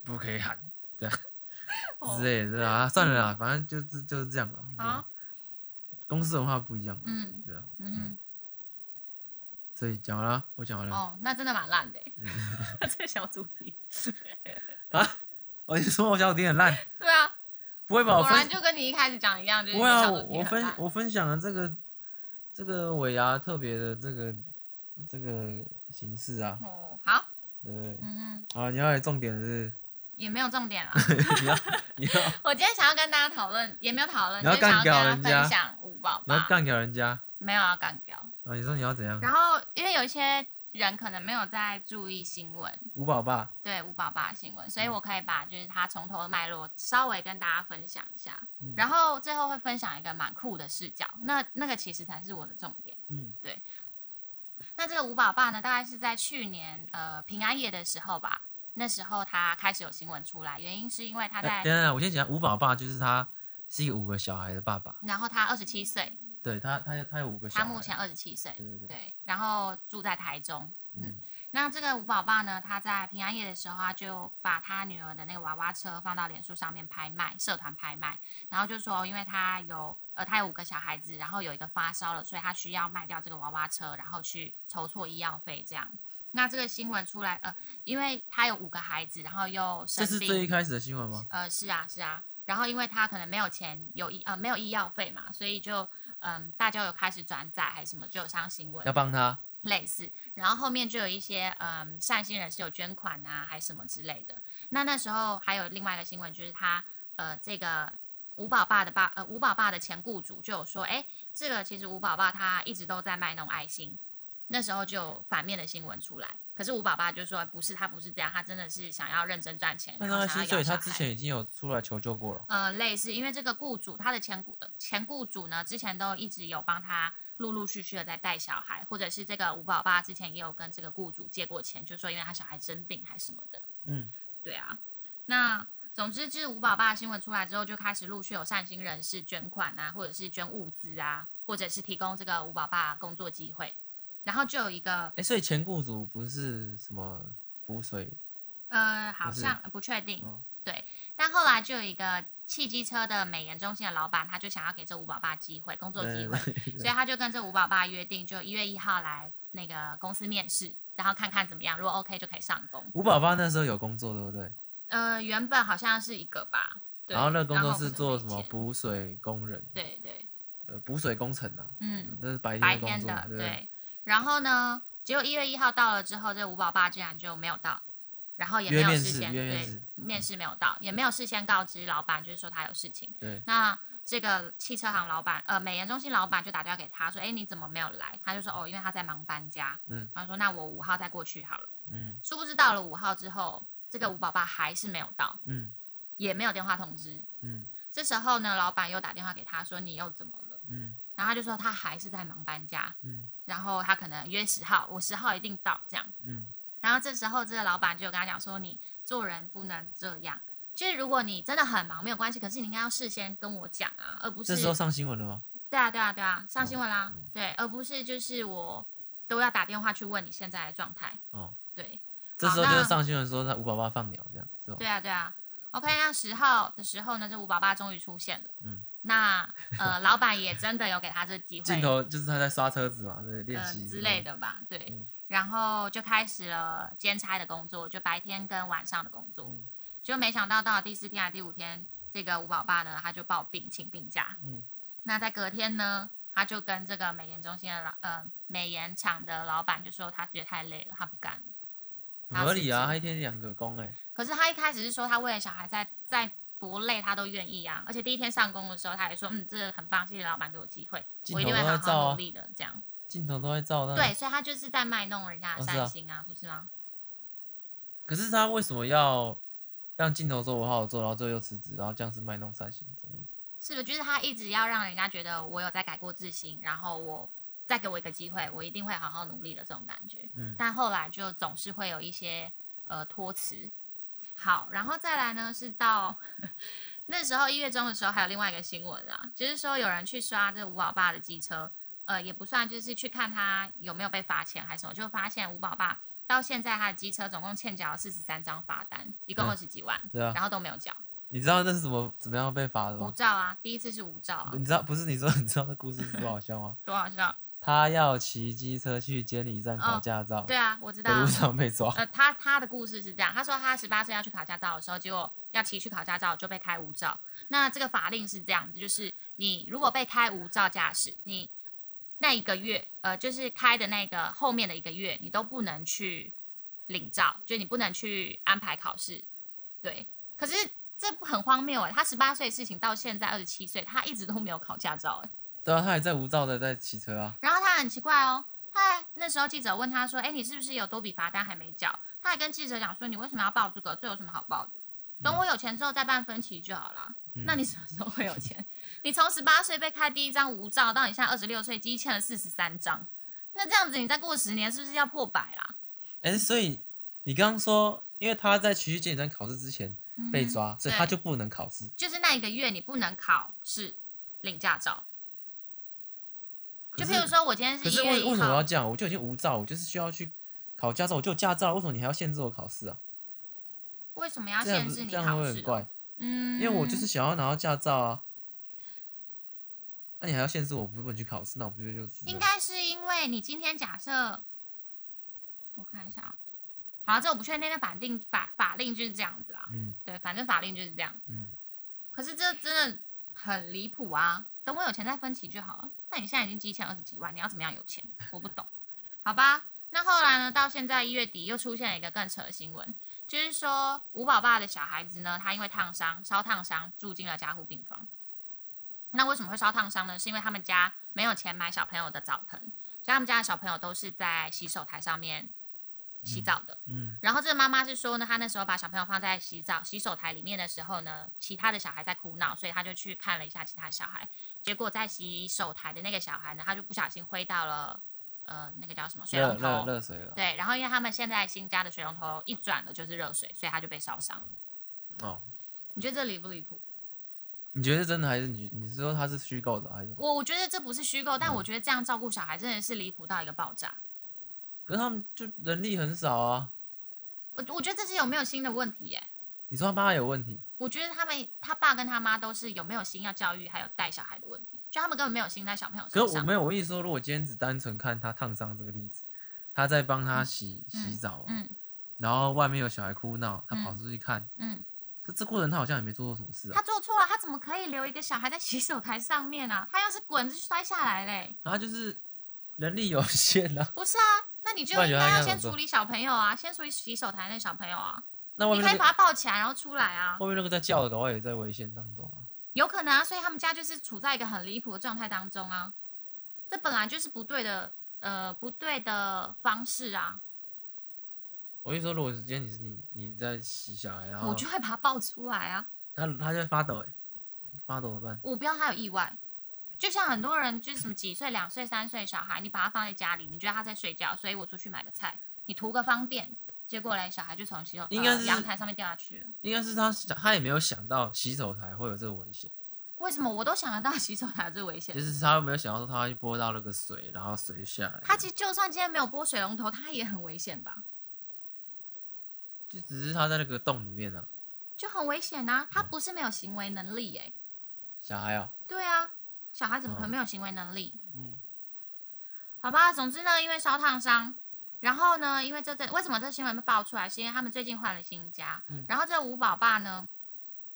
不可以喊这样 之类的啊。算了啦，反正就是就是这样了。好。公司文化不一样，嗯，对啊，嗯，所以讲完了，我讲完了。哦，那真的蛮烂的，这个小主题啊，哦，你说我小主题很烂？对啊，不会吧？果然就跟你一开始讲一样，就是不会啊。我分我分享了这个这个尾牙特别的这个这个形式啊。哦，好，对，嗯嗯，好，你要来重点是。也没有重点了。你要，你要。我今天想要跟大家讨论，也没有讨论，你要干掉人家，分享五宝爸。你要干掉人家。没有要干掉。啊，你说你要怎样？然后，因为有一些人可能没有在注意新闻。五宝爸。对，五宝爸的新闻，所以我可以把就是他从头的脉络稍微跟大家分享一下，嗯、然后最后会分享一个蛮酷的视角，那那个其实才是我的重点。嗯，对。那这个五宝爸呢，大概是在去年呃平安夜的时候吧。那时候他开始有新闻出来，原因是因为他在……等等，我先讲五宝爸，就是他是一个五个小孩的爸爸。然后他二十七岁，对他，他他有五个小孩。他目前二十七岁，对对对，对。然后住在台中，嗯。嗯，那这个五宝爸呢，他在平安夜的时候，他就把他女儿的那个娃娃车放到脸书上面拍卖，社团拍卖。然后就说，因为他有呃，他有五个小孩子，然后有一个发烧了，所以他需要卖掉这个娃娃车，然后去筹措医药费这样。那这个新闻出来，呃，因为他有五个孩子，然后又生病。这是最一开始的新闻吗？呃，是啊，是啊。然后因为他可能没有钱，有医呃没有医药费嘛，所以就嗯、呃，大家有开始转载还是什么，就有上新闻。要帮他。类似，然后后面就有一些嗯、呃、善心人士有捐款啊，还是什么之类的。那那时候还有另外一个新闻，就是他呃这个吴宝爸的爸呃吴宝爸的前雇主就有说，哎，这个其实吴宝爸他一直都在卖那种爱心。那时候就有反面的新闻出来，可是吴爸爸就说不是，他不是这样，他真的是想要认真赚钱。那他所以他之前已经有出来求救过了。呃，类似，因为这个雇主，他的前雇前雇主呢，之前都一直有帮他陆陆续续的在带小孩，或者是这个吴宝爸之前也有跟这个雇主借过钱，就说因为他小孩生病还是什么的。嗯，对啊。那总之，就是吴宝爸的新闻出来之后，就开始陆续有善心人士捐款啊，或者是捐物资啊，或者是提供这个吴宝爸工作机会。然后就有一个，哎，所以前雇主不是什么补水，呃，好像不，确定，哦、对。但后来就有一个汽机车的美颜中心的老板，他就想要给这五宝爸机会，工作机会，所以他就跟这五宝爸约定，就一月一号来那个公司面试，然后看看怎么样，如果 OK 就可以上工。五宝爸那时候有工作对不对？呃，原本好像是一个吧。然后那个工作是做什么？补水工人。对对。呃，补水工程啊。嗯。那是白天白天的，对，对。然后呢，结果一月一号到了之后，这吴宝爸竟然就没有到，然后也没有事先对面试没有到，也没有事先告知老板，就是说他有事情。对。那这个汽车行老板，呃，美颜中心老板就打电话给他说：“哎，你怎么没有来？”他就说：“哦，因为他在忙搬家。”嗯。他说：“那我五号再过去好了。”嗯。殊不知到了五号之后，这个吴宝爸还是没有到。嗯。也没有电话通知。嗯。这时候呢，老板又打电话给他说：“你又怎么了？”嗯。然后他就说他还是在忙搬家，嗯，然后他可能约十号，我十号一定到这样，嗯，然后这时候这个老板就跟他讲说，你做人不能这样，就是如果你真的很忙没有关系，可是你应该要事先跟我讲啊，而不是这时候上新闻了吗？对啊对啊对啊，上新闻啦，哦、对，而不是就是我都要打电话去问你现在的状态，哦，对，这时候就是上新闻说他五宝爸放鸟这样是吧？对啊对啊，OK，那十号的时候呢，这五宝爸终于出现了，嗯。那呃，老板也真的有给他这个机会。镜头就是他在刷车子嘛，对，练习、呃、之类的吧，对。嗯、然后就开始了兼差的工作，就白天跟晚上的工作。嗯、就没想到到了第四天还是第五天，这个吴宝爸呢，他就报病请病假。嗯。那在隔天呢，他就跟这个美颜中心的老呃美颜厂的老板就说，他觉得太累了，他不干了。合理啊，他一天两个工哎。可是他一开始是说他为了小孩在在。多累他都愿意啊，而且第一天上工的时候，他还说：“嗯，这个很棒，谢谢老板给我机会，啊、我一定会好好努力的。”这样镜头都会照到。对，所以他就是在卖弄人家的善心啊，哦是啊，不是吗？可是他为什么要让镜头说我好好做，然后最后又辞职，然后这样是卖弄善心，什么意思？是不是就是他一直要让人家觉得我有在改过自新，然后我再给我一个机会，我一定会好好努力的这种感觉。嗯，但后来就总是会有一些呃托辞。好，然后再来呢，是到那时候一月中的时候，还有另外一个新闻啊，就是说有人去刷这吴宝爸的机车，呃，也不算，就是去看他有没有被罚钱还是什么，就发现吴宝爸到现在他的机车总共欠缴了四十三张罚单，一共二十几万，对啊，然后都没有缴。你知道这是怎么怎么样被罚的吗？无照啊，第一次是无照啊。你知道不是？你说你知道那故事是多好笑吗？多好笑。他要骑机车去监理站考驾照。哦，对啊，我知道。路上被抓。呃，他他的故事是这样，他说他十八岁要去考驾照的时候，结果要骑去考驾照就被开无照。那这个法令是这样子，就是你如果被开无照驾驶，你那一个月，呃，就是开的那个后面的一个月，你都不能去领照，就你不能去安排考试。对，可是这不很荒谬哎，他十八岁的事情到现在二十七岁，他一直都没有考驾照哎。对啊，他还在无照的在骑车啊。然后他很奇怪哦，他那时候记者问他说：“哎，你是不是有多笔罚单还没缴？”他还跟记者讲说：“你为什么要报这个？这有什么好报的？等我有钱之后再办分期就好了。嗯”那你什么时候会有钱？你从十八岁被开第一张无照，到你现在二十六岁，积欠了四十三张，那这样子你再过十年是不是要破百啦？哎，所以你刚刚说，因为他在骑去监理站考试之前被抓，嗯、所以他就不能考试。就是那一个月你不能考试领驾照。就譬如说，我今天是。可是为为什么要这样？我就已经无照，我就是需要去考驾照，我就有驾照，为什么你还要限制我考试啊？为什么要限制你考试？这样会很怪。嗯，因为我就是想要拿到驾照啊。那你还要限制我不能去考试？那我不就就是？应该是因为你今天假设，我看一下啊。好，这我不确定那法定法法令就是这样子啦。嗯，对，反正法令就是这样。嗯。可是这真的很离谱啊！等我有钱再分期就好了。那你现在已经积欠二十几万，你要怎么样有钱？我不懂，好吧？那后来呢？到现在一月底又出现了一个更扯的新闻，就是说吴宝爸的小孩子呢，他因为烫伤，烧烫伤住进了加护病房。那为什么会烧烫伤呢？是因为他们家没有钱买小朋友的澡盆，所以他们家的小朋友都是在洗手台上面洗澡的。嗯。嗯，然后这个妈妈是说呢，她那时候把小朋友放在洗澡洗手台里面的时候呢，其他的小孩在哭闹，所以她就去看了一下其他小孩。结果在洗手台的那个小孩呢，他就不小心挥到了，呃，那个叫什么水龙头？热水了。对，然后因为他们现在新家的水龙头一转了就是热水，所以他就被烧伤了。哦。你觉得这离不离谱？你觉得是真的还是你？你是说他是虚构的还是？我我觉得这不是虚构，但我觉得这样照顾小孩真的是离谱到一个爆炸。可是他们就人力很少啊。我我觉得这是有没有心的问题耶、欸。你说他爸有问题？我觉得他们他爸跟他妈都是有没有心要教育还有带小孩的问题，就他们根本没有心在小朋友身上。可是我没有，我意思说，如果今天只单纯看他烫伤这个例子，他在帮他洗、嗯、洗澡，嗯，然后外面有小孩哭闹，他跑出去看，嗯。可这过程他好像也没做错什么事啊。他做错了，他怎么可以留一个小孩在洗手台上面啊？他要是滚就摔下来嘞。然后就是人力有限啊。不是啊，那你就应该要先处理小朋友啊，先处理洗手台那小朋友啊。那你可以把他抱起来，然后出来啊。后面那个在叫的，搞不好也在危险当中啊。有可能啊，所以他们家就是处在一个很离谱的状态当中啊。这本来就是不对的，呃，不对的方式啊。我跟你说，如果是今天你是你你在洗小孩，然后我就会把他抱出来啊。他他就会发抖，哎，发抖怎么办？我不要他有意外。就像很多人就是什么几岁、两岁、三岁小孩，你把他放在家里，你觉得他在睡觉，所以我出去买个菜，你图个方便，结果嘞，小孩就从洗手应该是阳台上面掉下去了。应该是他想他也没有想到洗手台会有这个危险。为什么我都想得到洗手台有这个危险？就是他有没有想到说他会拨到那个水，然后水就下来。他其实就算今天没有拨水龙头，他也很危险吧？就只是他在那个洞里面啊，就很危险啊！他不是没有行为能力哎，小孩啊，对啊，小孩怎么可能没有行为能力？嗯，好吧，总之呢，因为烧烫伤，然后呢，因为这这为什么这新闻被爆出来？是因为他们最近换了新家，然后这五宝爸呢，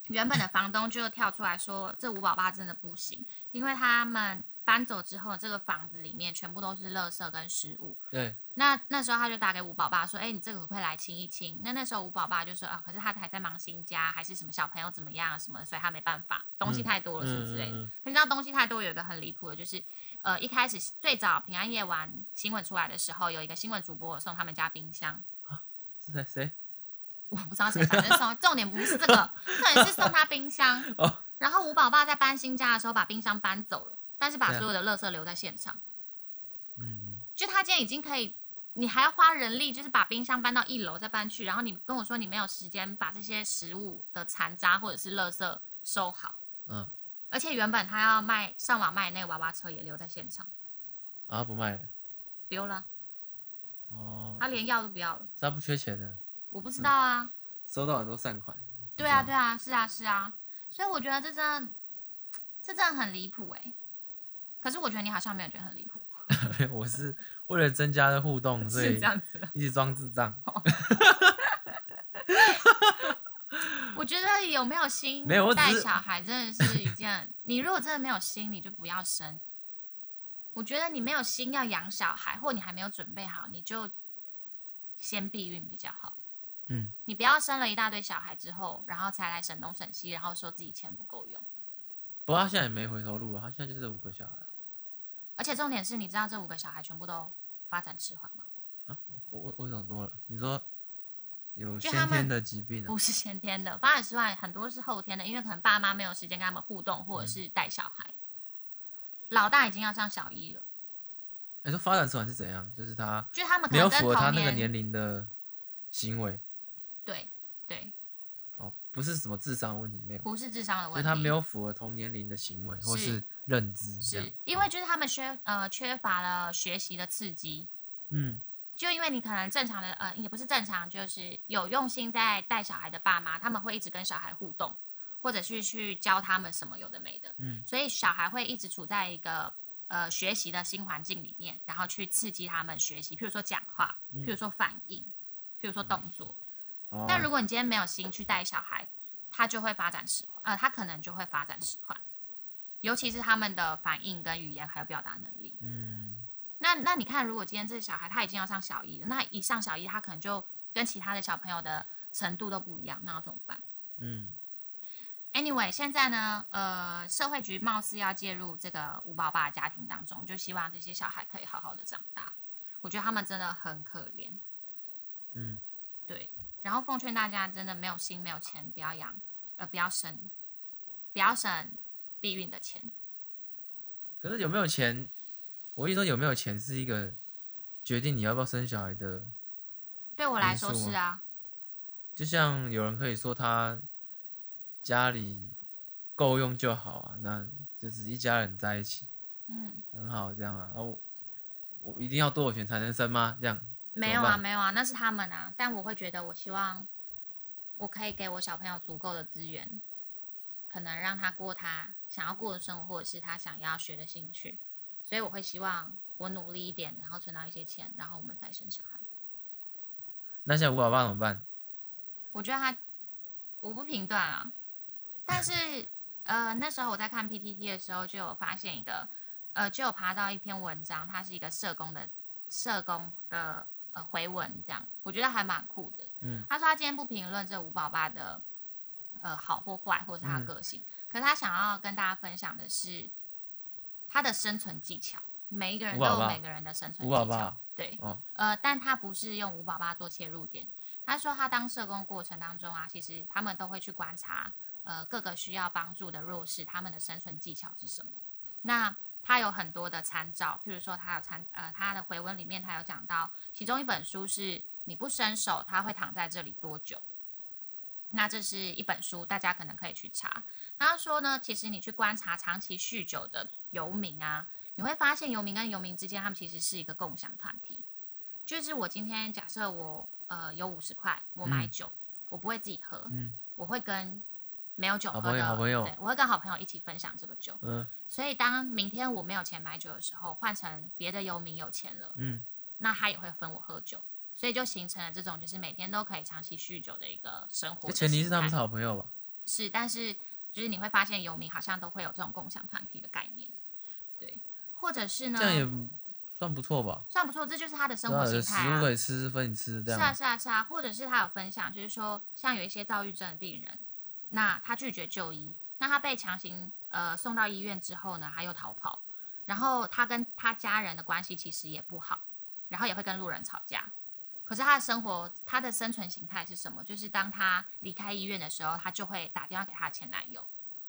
原本的房东就跳出来说，这五宝爸真的不行，因为他们。搬走之后，这个房子里面全部都是垃圾跟食物。对。那那时候他就打给吴宝爸说：“哎，你这个可不可以来清一清？”那那时候吴宝爸就说：“啊，可是他还在忙新家，还是什么小朋友怎么样什么，所以他没办法，东西太多了，是不是之类的。嗯”可你知道东西太多有一个很离谱的，就是呃，一开始最早平安夜晚新闻出来的时候，有一个新闻主播送他们家冰箱。啊？是谁？谁？我不知道谁，反正送。重点不是这个，重点是送他冰箱。哦。然后吴宝爸在搬新家的时候把冰箱搬走了。但是把所有的垃圾留在现场，嗯，就他今天已经可以，你还要花人力，就是把冰箱搬到一楼再搬去，然后你跟我说你没有时间把这些食物的残渣或者是垃圾收好，嗯，而且原本他要卖上网卖那个娃娃车也留在现场，啊，不卖了，丢了，哦，他连要都不要了，他不缺钱的，我不知道啊，嗯，收到很多善款，对啊对啊是啊是啊，所以我觉得这真的这真的很离谱哎。可是我觉得你好像没有觉得很离谱。我是为了增加的互动，所以一直装智障。我觉得有没有心带小孩真的是一件，你如果真的没有心，你就不要生。我觉得你没有心要养小孩，或你还没有准备好，你就先避孕比较好。嗯，你不要生了一大堆小孩之后，然后才来省东省西，然后说自己钱不够用。不过他现在也没回头路了，他现在就是五个小孩。而且重点是，你知道这五个小孩全部都发展迟缓吗？啊，我为什么这么？你说有先天的疾病？不是先天的，发展迟缓很多是后天的，因为可能爸妈没有时间跟他们互动，或者是带小孩。嗯、老大已经要上小一了。你说发展迟缓是怎样？就是他，就他们没有符合他那个年龄的行为。对对。哦，不是什么智商的问题，没有。不是智商的问题，就是他没有符合同年龄的行为，或是。认知是因为就是他们缺呃缺乏了学习的刺激，嗯，就因为你可能正常的呃也不是正常，就是有用心在带小孩的爸妈，他们会一直跟小孩互动，或者是去教他们什么有的没的，嗯，所以小孩会一直处在一个呃学习的新环境里面，然后去刺激他们学习，譬如说讲话，譬如说反应，譬如说动作。嗯，但如果你今天没有心去带小孩，他就会发展迟缓，呃，他可能就会发展迟缓。尤其是他们的反应跟语言还有表达能力，嗯，那那你看，如果今天这个小孩他已经要上小一了，那一上小一他可能就跟其他的小朋友的程度都不一样，那要怎么办？嗯，Anyway，现在呢，呃，社会局貌似要介入这个五宝爸家庭当中，就希望这些小孩可以好好的长大。我觉得他们真的很可怜，嗯，对。然后奉劝大家，真的没有心没有钱，不要养，呃，不要生，不要省。避孕的钱，可是有没有钱？我跟你说，有没有钱是一个决定你要不要生小孩的。对我来说是啊。就像有人可以说他家里够用就好啊，那就是一家人在一起，嗯，很好这样啊。我我一定要多有钱才能生吗？这样没有啊，没有啊，那是他们啊。但我会觉得，我希望我可以给我小朋友足够的资源，可能让他过他想要过的生活，或者是他想要学的兴趣。所以我会希望我努力一点，然后存到一些钱，然后我们再生小孩。那现在五百万怎么办？我觉得他，我不评断啊。但是，呃，那时候我在看 PTT 的时候，就有发现一个，呃，就有爬到一篇文章，它是一个社工的社工的呃回文，这样我觉得还蛮酷的。嗯，他说他今天不评论这五宝爸的呃好或坏，或者是他个性，嗯、可是他想要跟大家分享的是他的生存技巧。每一个人都有每个人的生存技巧，对，哦、呃，但他不是用五宝爸做切入点。他说他当社工过程当中啊，其实他们都会去观察，呃，各个需要帮助的弱势，他们的生存技巧是什么。那他有很多的参照，譬如说他有参，呃，他的回文里面他有讲到，其中一本书是你不伸手，他会躺在这里多久？那这是一本书，大家可能可以去查。他说呢，其实你去观察长期酗酒的游民啊。你会发现，游民跟游民之间，他们其实是一个共享团体。就是我今天假设我呃有五十块，我买酒，嗯、我不会自己喝，嗯、我会跟没有酒喝的好朋友，好朋友，对，我会跟好朋友一起分享这个酒。嗯、所以当明天我没有钱买酒的时候，换成别的游民有钱了，嗯、那他也会分我喝酒，所以就形成了这种就是每天都可以长期酗酒的一个生活。前提是他们是好朋友吧？是，但是就是你会发现游民好像都会有这种共享团体的概念，对。或者是呢？这样也算不错吧？算不错，这就是他的生活形态啊。食物可以吃，分你吃，这样。是啊，是啊，是啊。或者是他有分享，就是说，像有一些躁郁症的病人，那他拒绝就医，那他被强行呃送到医院之后呢，他又逃跑，然后他跟他家人的关系其实也不好，然后也会跟路人吵架。可是他的生活，他的生存形态是什么？就是当他离开医院的时候，他就会打电话给他前男友，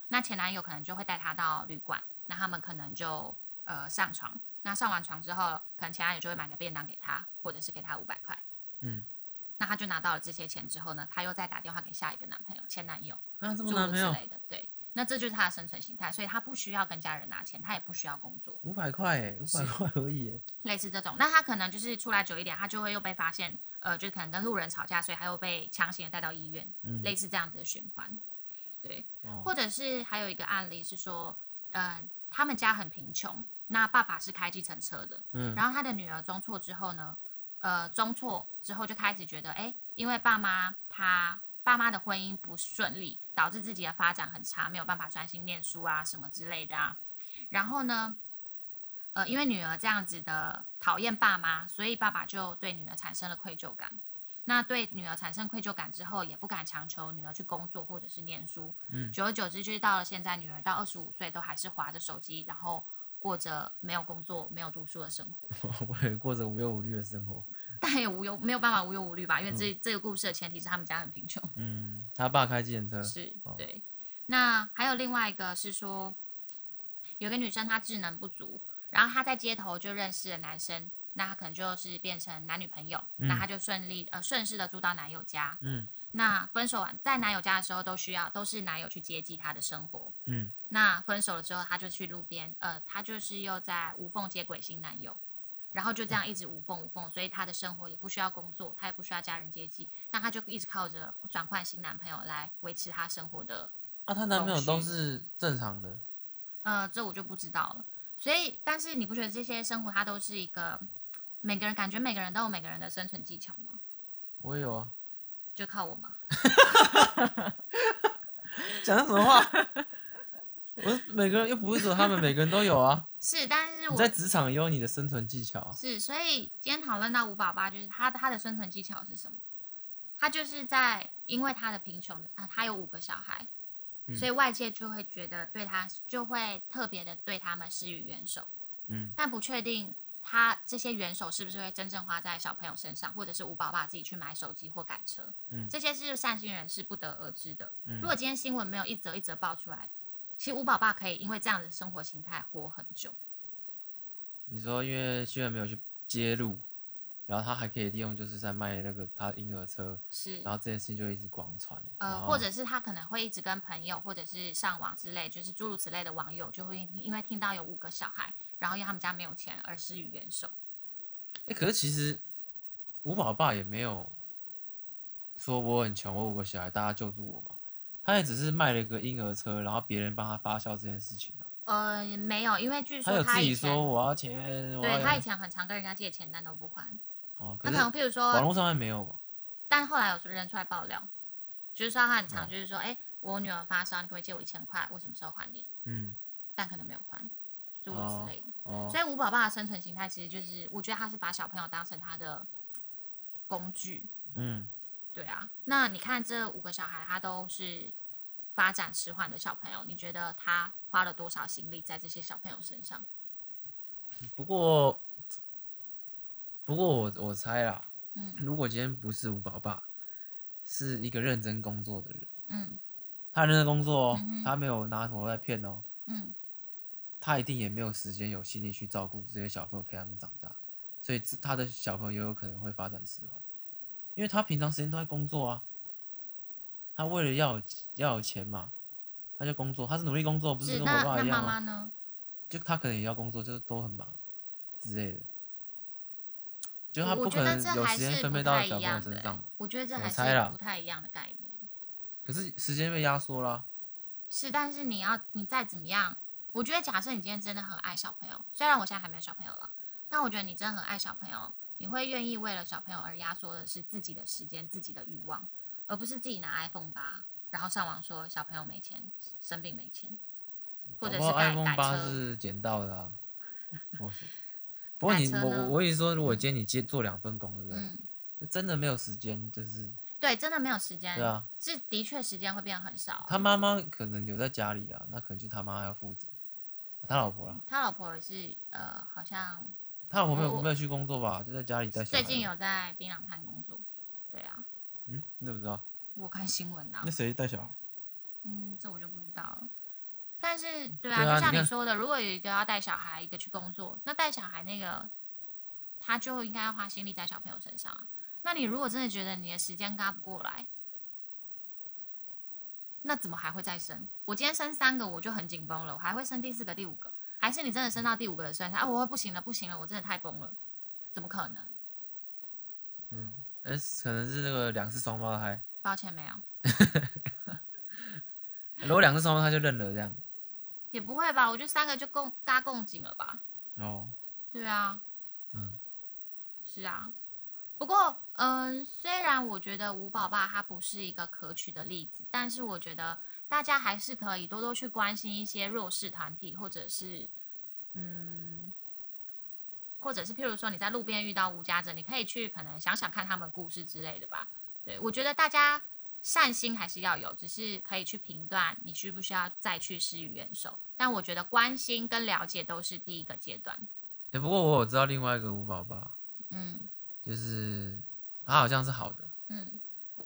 那前男友可能就会带他到旅馆，那他们可能就。呃，上床，那上完床之后，可能前男友就会买个便当给他，或者是给他五百块。嗯，那他就拿到了这些钱之后呢，他又再打电话给下一个男朋友，前男友，啊，这么男朋友之类的，对，那这就是他的生存形态，所以他不需要跟家人拿钱，他也不需要工作。五百块，哎，五百块而已，类似这种，那他可能就是出来久一点，他就会又被发现，呃，就可能跟路人吵架，所以他又被强行的带到医院，嗯，类似这样子的循环，对，哦，或者是还有一个案例是说，呃，他们家很贫穷。那爸爸是开计程车的，嗯，然后他的女儿中错之后呢，呃，中辍之后就开始觉得，哎，因为爸妈他爸妈的婚姻不顺利，导致自己的发展很差，没有办法专心念书啊什么之类的啊。然后呢，呃，因为女儿这样子的讨厌爸妈，所以爸爸就对女儿产生了愧疚感。那对女儿产生愧疚感之后，也不敢强求女儿去工作或者是念书。嗯，久而久之，就是到了现在，女儿到二十五岁都还是划着手机，然后。过着没有工作、没有读书的生活，我也过着无忧无虑的生活，但也无忧没有办法无忧无虑吧？因为这、嗯、这个故事的前提是他们家很贫穷。嗯，他爸开计程车 是，对。那还有另外一个是说，有个女生她智能不足，然后她在街头就认识了男生，那她可能就是变成男女朋友，嗯、那她就顺利呃顺势的住到男友家。嗯。那分手完，在男友家的时候，都需要都是男友去接济她的生活。嗯，那分手了之后，她就去路边，呃，她就是又在无缝接轨新男友，然后就这样一直无缝无缝，所以她的生活也不需要工作，她也不需要家人接济，那她就一直靠着转换新男朋友来维持她生活的。啊，她男朋友都是正常的。呃，这我就不知道了。所以，但是你不觉得这些生活，它都是一个每个人感觉每个人都有每个人的生存技巧吗？我也有啊。就靠我吗？讲什么话？我每个人又不是说他们每个人都有啊。是，但是我在职场也有你的生存技巧。是，所以今天讨论到吴宝爸，就是他他的生存技巧是什么？他就是在因为他的贫穷啊，他有五个小孩，嗯、所以外界就会觉得对他就会特别的对他们施予援手。嗯，但不确定。他这些元首是不是会真正花在小朋友身上，或者是吴宝爸自己去买手机或改车？嗯，这些是善心人是不得而知的。嗯，如果今天新闻没有一则一则爆出来，其实吴宝爸可以因为这样的生活形态活很久。你说，因为新闻没有去揭露，然后他还可以利用就是在卖那个他婴儿车，是，然后这件事情就一直广传，呃，或者是他可能会一直跟朋友或者是上网之类，就是诸如此类的网友就会因为听到有五个小孩，然后因为他们家没有钱而施予援手。哎，可是其实吴宝爸也没有说我很穷，我五个小孩，大家救助我吧。他也只是卖了一个婴儿车，然后别人帮他发酵这件事情啊。呃，没有，因为据说他，他有自己说我要钱，对要他以前很常跟人家借钱，但都不还。哦，可能譬如说网络上面没有吧？但后来有人出来爆料，就是说他很常，就是说，哎、哦，我女儿发烧，你可不可以借我一千块？我什么时候还你？嗯，但可能没有还，诸如此类的。哦，所以吴宝爸的生存形态其实就是，我觉得他是把小朋友当成他的工具。嗯，对啊。那你看这五个小孩，他都是发展迟缓的小朋友，你觉得他花了多少心力在这些小朋友身上？不过。不过我我猜啦，嗯，如果今天不是吴宝爸，是一个认真工作的人，嗯，他认真工作哦，嗯、他没有拿什么在骗哦，嗯，他一定也没有时间有心力去照顾这些小朋友，陪他们长大，所以他的小朋友也有可能会发展迟缓，因为他平常时间都在工作啊，他为了要有要有钱嘛，他就工作，他是努力工作，不是跟我爸一样吗？妈妈呢？就他可能也要工作，就都很忙之类的。就他不可能有时间分配到小朋友身上吧？我觉得这还是不太一样的概念。可是时间被压缩了。是，但是你要你再怎么样，我觉得假设你今天真的很爱小朋友，虽然我现在还没有小朋友了，但我觉得你真的很爱小朋友，你会愿意为了小朋友而压缩的是自己的时间、自己的欲望，而不是自己拿 iPhone 八，然后上网说小朋友没钱、生病没钱，或者是 iPhone 八是捡到的啊。不过你我我意思说，如果今天你接做两份工，对不对？嗯，真的没有时间，就是对，真的没有时间。对啊，是的确时间会变很少。他妈妈可能有在家里啊，那可能就他妈要负责。他老婆了，他老婆是呃，好像他老婆没有没有去工作吧？就在家里带小孩。最近有在槟榔摊工作，对啊。嗯，你怎么知道？我看新闻啊。那谁带小孩？嗯，这我就不知道了。但是，对啊，对啊，就像你说的，如果有一个要带小孩，一个去工作，那带小孩那个，他就应该要花心力在小朋友身上啊。那你如果真的觉得你的时间嘎不过来，那怎么还会再生？我今天生三个，我就很紧绷了，我还会生第四个、第五个？还是你真的生到第五个的时候，啊，我会不行了，不行了，我真的太崩了，怎么可能？嗯，呃，可能是那个两次双胞胎。抱歉，没有。如果两次双胞胎就认了这样。也不会吧，我觉得三个就够搭共紧了吧。哦，对啊，嗯，是啊。不过，嗯，虽然我觉得吴宝爸他不是一个可取的例子，但是我觉得大家还是可以多多去关心一些弱势团体，或者是，嗯，或者是譬如说你在路边遇到无家者，你可以去可能想想看他们故事之类的吧。对，我觉得大家。善心还是要有，只是可以去评断你需不需要再去施予援手。但我觉得关心跟了解都是第一个阶段。哎、欸，不过我有知道另外一个吴宝爸，嗯，就是他好像是好的，嗯，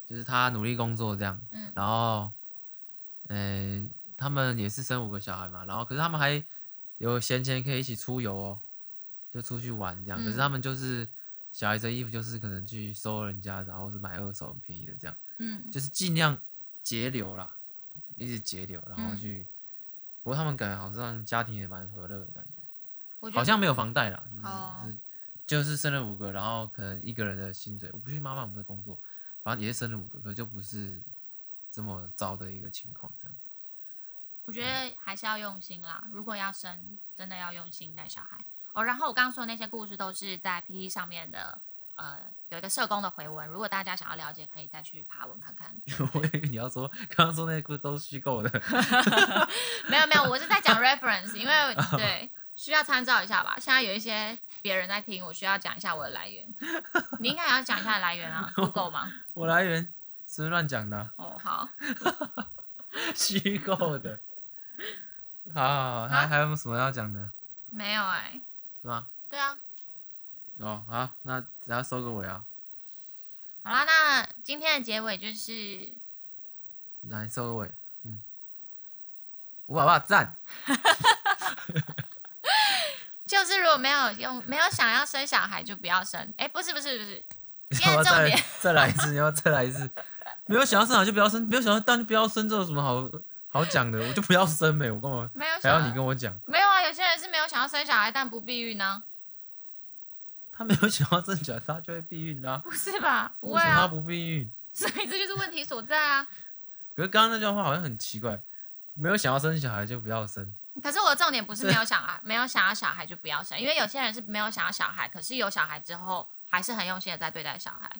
就是他努力工作这样，嗯，然后，嗯、欸，他们也是生五个小孩嘛，然后可是他们还有闲钱可以一起出游哦，就出去玩这样。嗯、可是他们就是小孩子的衣服，就是可能去收人家，然后是买二手很便宜的这样。嗯，就是尽量节流啦，一直节流，然后去。嗯、不过他们感觉好像家庭也蛮和乐的感觉，觉好像没有房贷啦，就是、哦、就是生了五个，然后可能一个人的薪水，我不去妈妈我们的工作，反正也是生了五个，可是就不是这么糟的一个情况，这样子。我觉得还是要用心啦，如果要生，真的要用心带小孩哦。然后我刚刚说的那些故事都是在 PTT 上面的。呃，有一个社工的回文，如果大家想要了解，可以再去爬文看看。我以为你要说，刚刚说那些故事都是虚构的。没有没有，我是在讲 reference，因为 对需要参照一下吧。现在有一些别人在听，我需要讲一下我的来源。你应该也要讲一下来源啊，不够吗？我来源是乱讲的。哦，好。虚构的。好，好，好，还还有什么要讲的？没有哎、欸。是吗？对啊。哦，好，那只要收个尾啊。好啦，那今天的结尾就是，来收个尾，嗯，五宝爸赞，就是如果没有用，没有想要生小孩就不要生。哎、欸，不是不是不 是，今天重点再来一次，你要再来一次。没有想要生小孩就不要生，没有想要但就不要生，这有什么好好讲的？我就不要生呗，我干嘛？没有想要你跟我讲。没有啊，有些人是没有想要生小孩，但不避孕呢、啊。他没有想要生小孩，他就会避孕啦、啊。不是吧？不会啊。他不避孕？所以这就是问题所在啊。可是刚刚那句话好像很奇怪，没有想要生小孩就不要生。可是我的重点不是没有想啊，没有想要小孩就不要生，因为有些人是没有想要小孩，可是有小孩之后还是很用心的在对待小孩。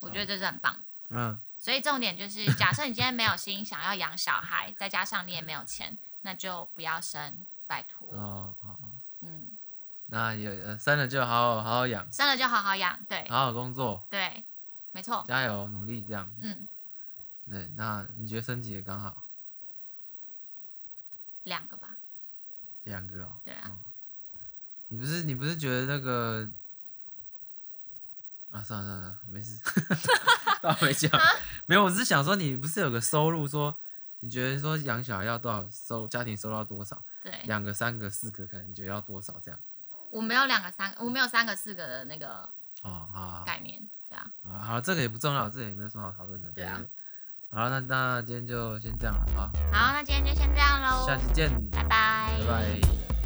我觉得这是很棒的。嗯。所以重点就是，假设你今天没有心想要养小孩，再加上你也没有钱，那就不要生，拜托。哦哦哦。嗯。那有生了就好好好好养。生了就好好养，对。好好工作。对，没错。加油，努力这样。嗯。对，那你觉得生几个刚好？两个吧。两个哦。对啊。你不是你不是觉得那个？啊，算了算了，没事。倒没讲，没有，我只是想说，你不是有个收入？说你觉得说养小孩要多少收？家庭收入要多少？对，两个、三个、四个，可能你觉得要多少？这样？我没有两个、三，我没有三个、四个的那个哦，好，概念，对啊。啊，好，这个也不重要，这个也没有什么好讨论的，对啊。好，那那今天就先这样了啊。好，那今天就先这样喽。下期见，拜拜，拜拜。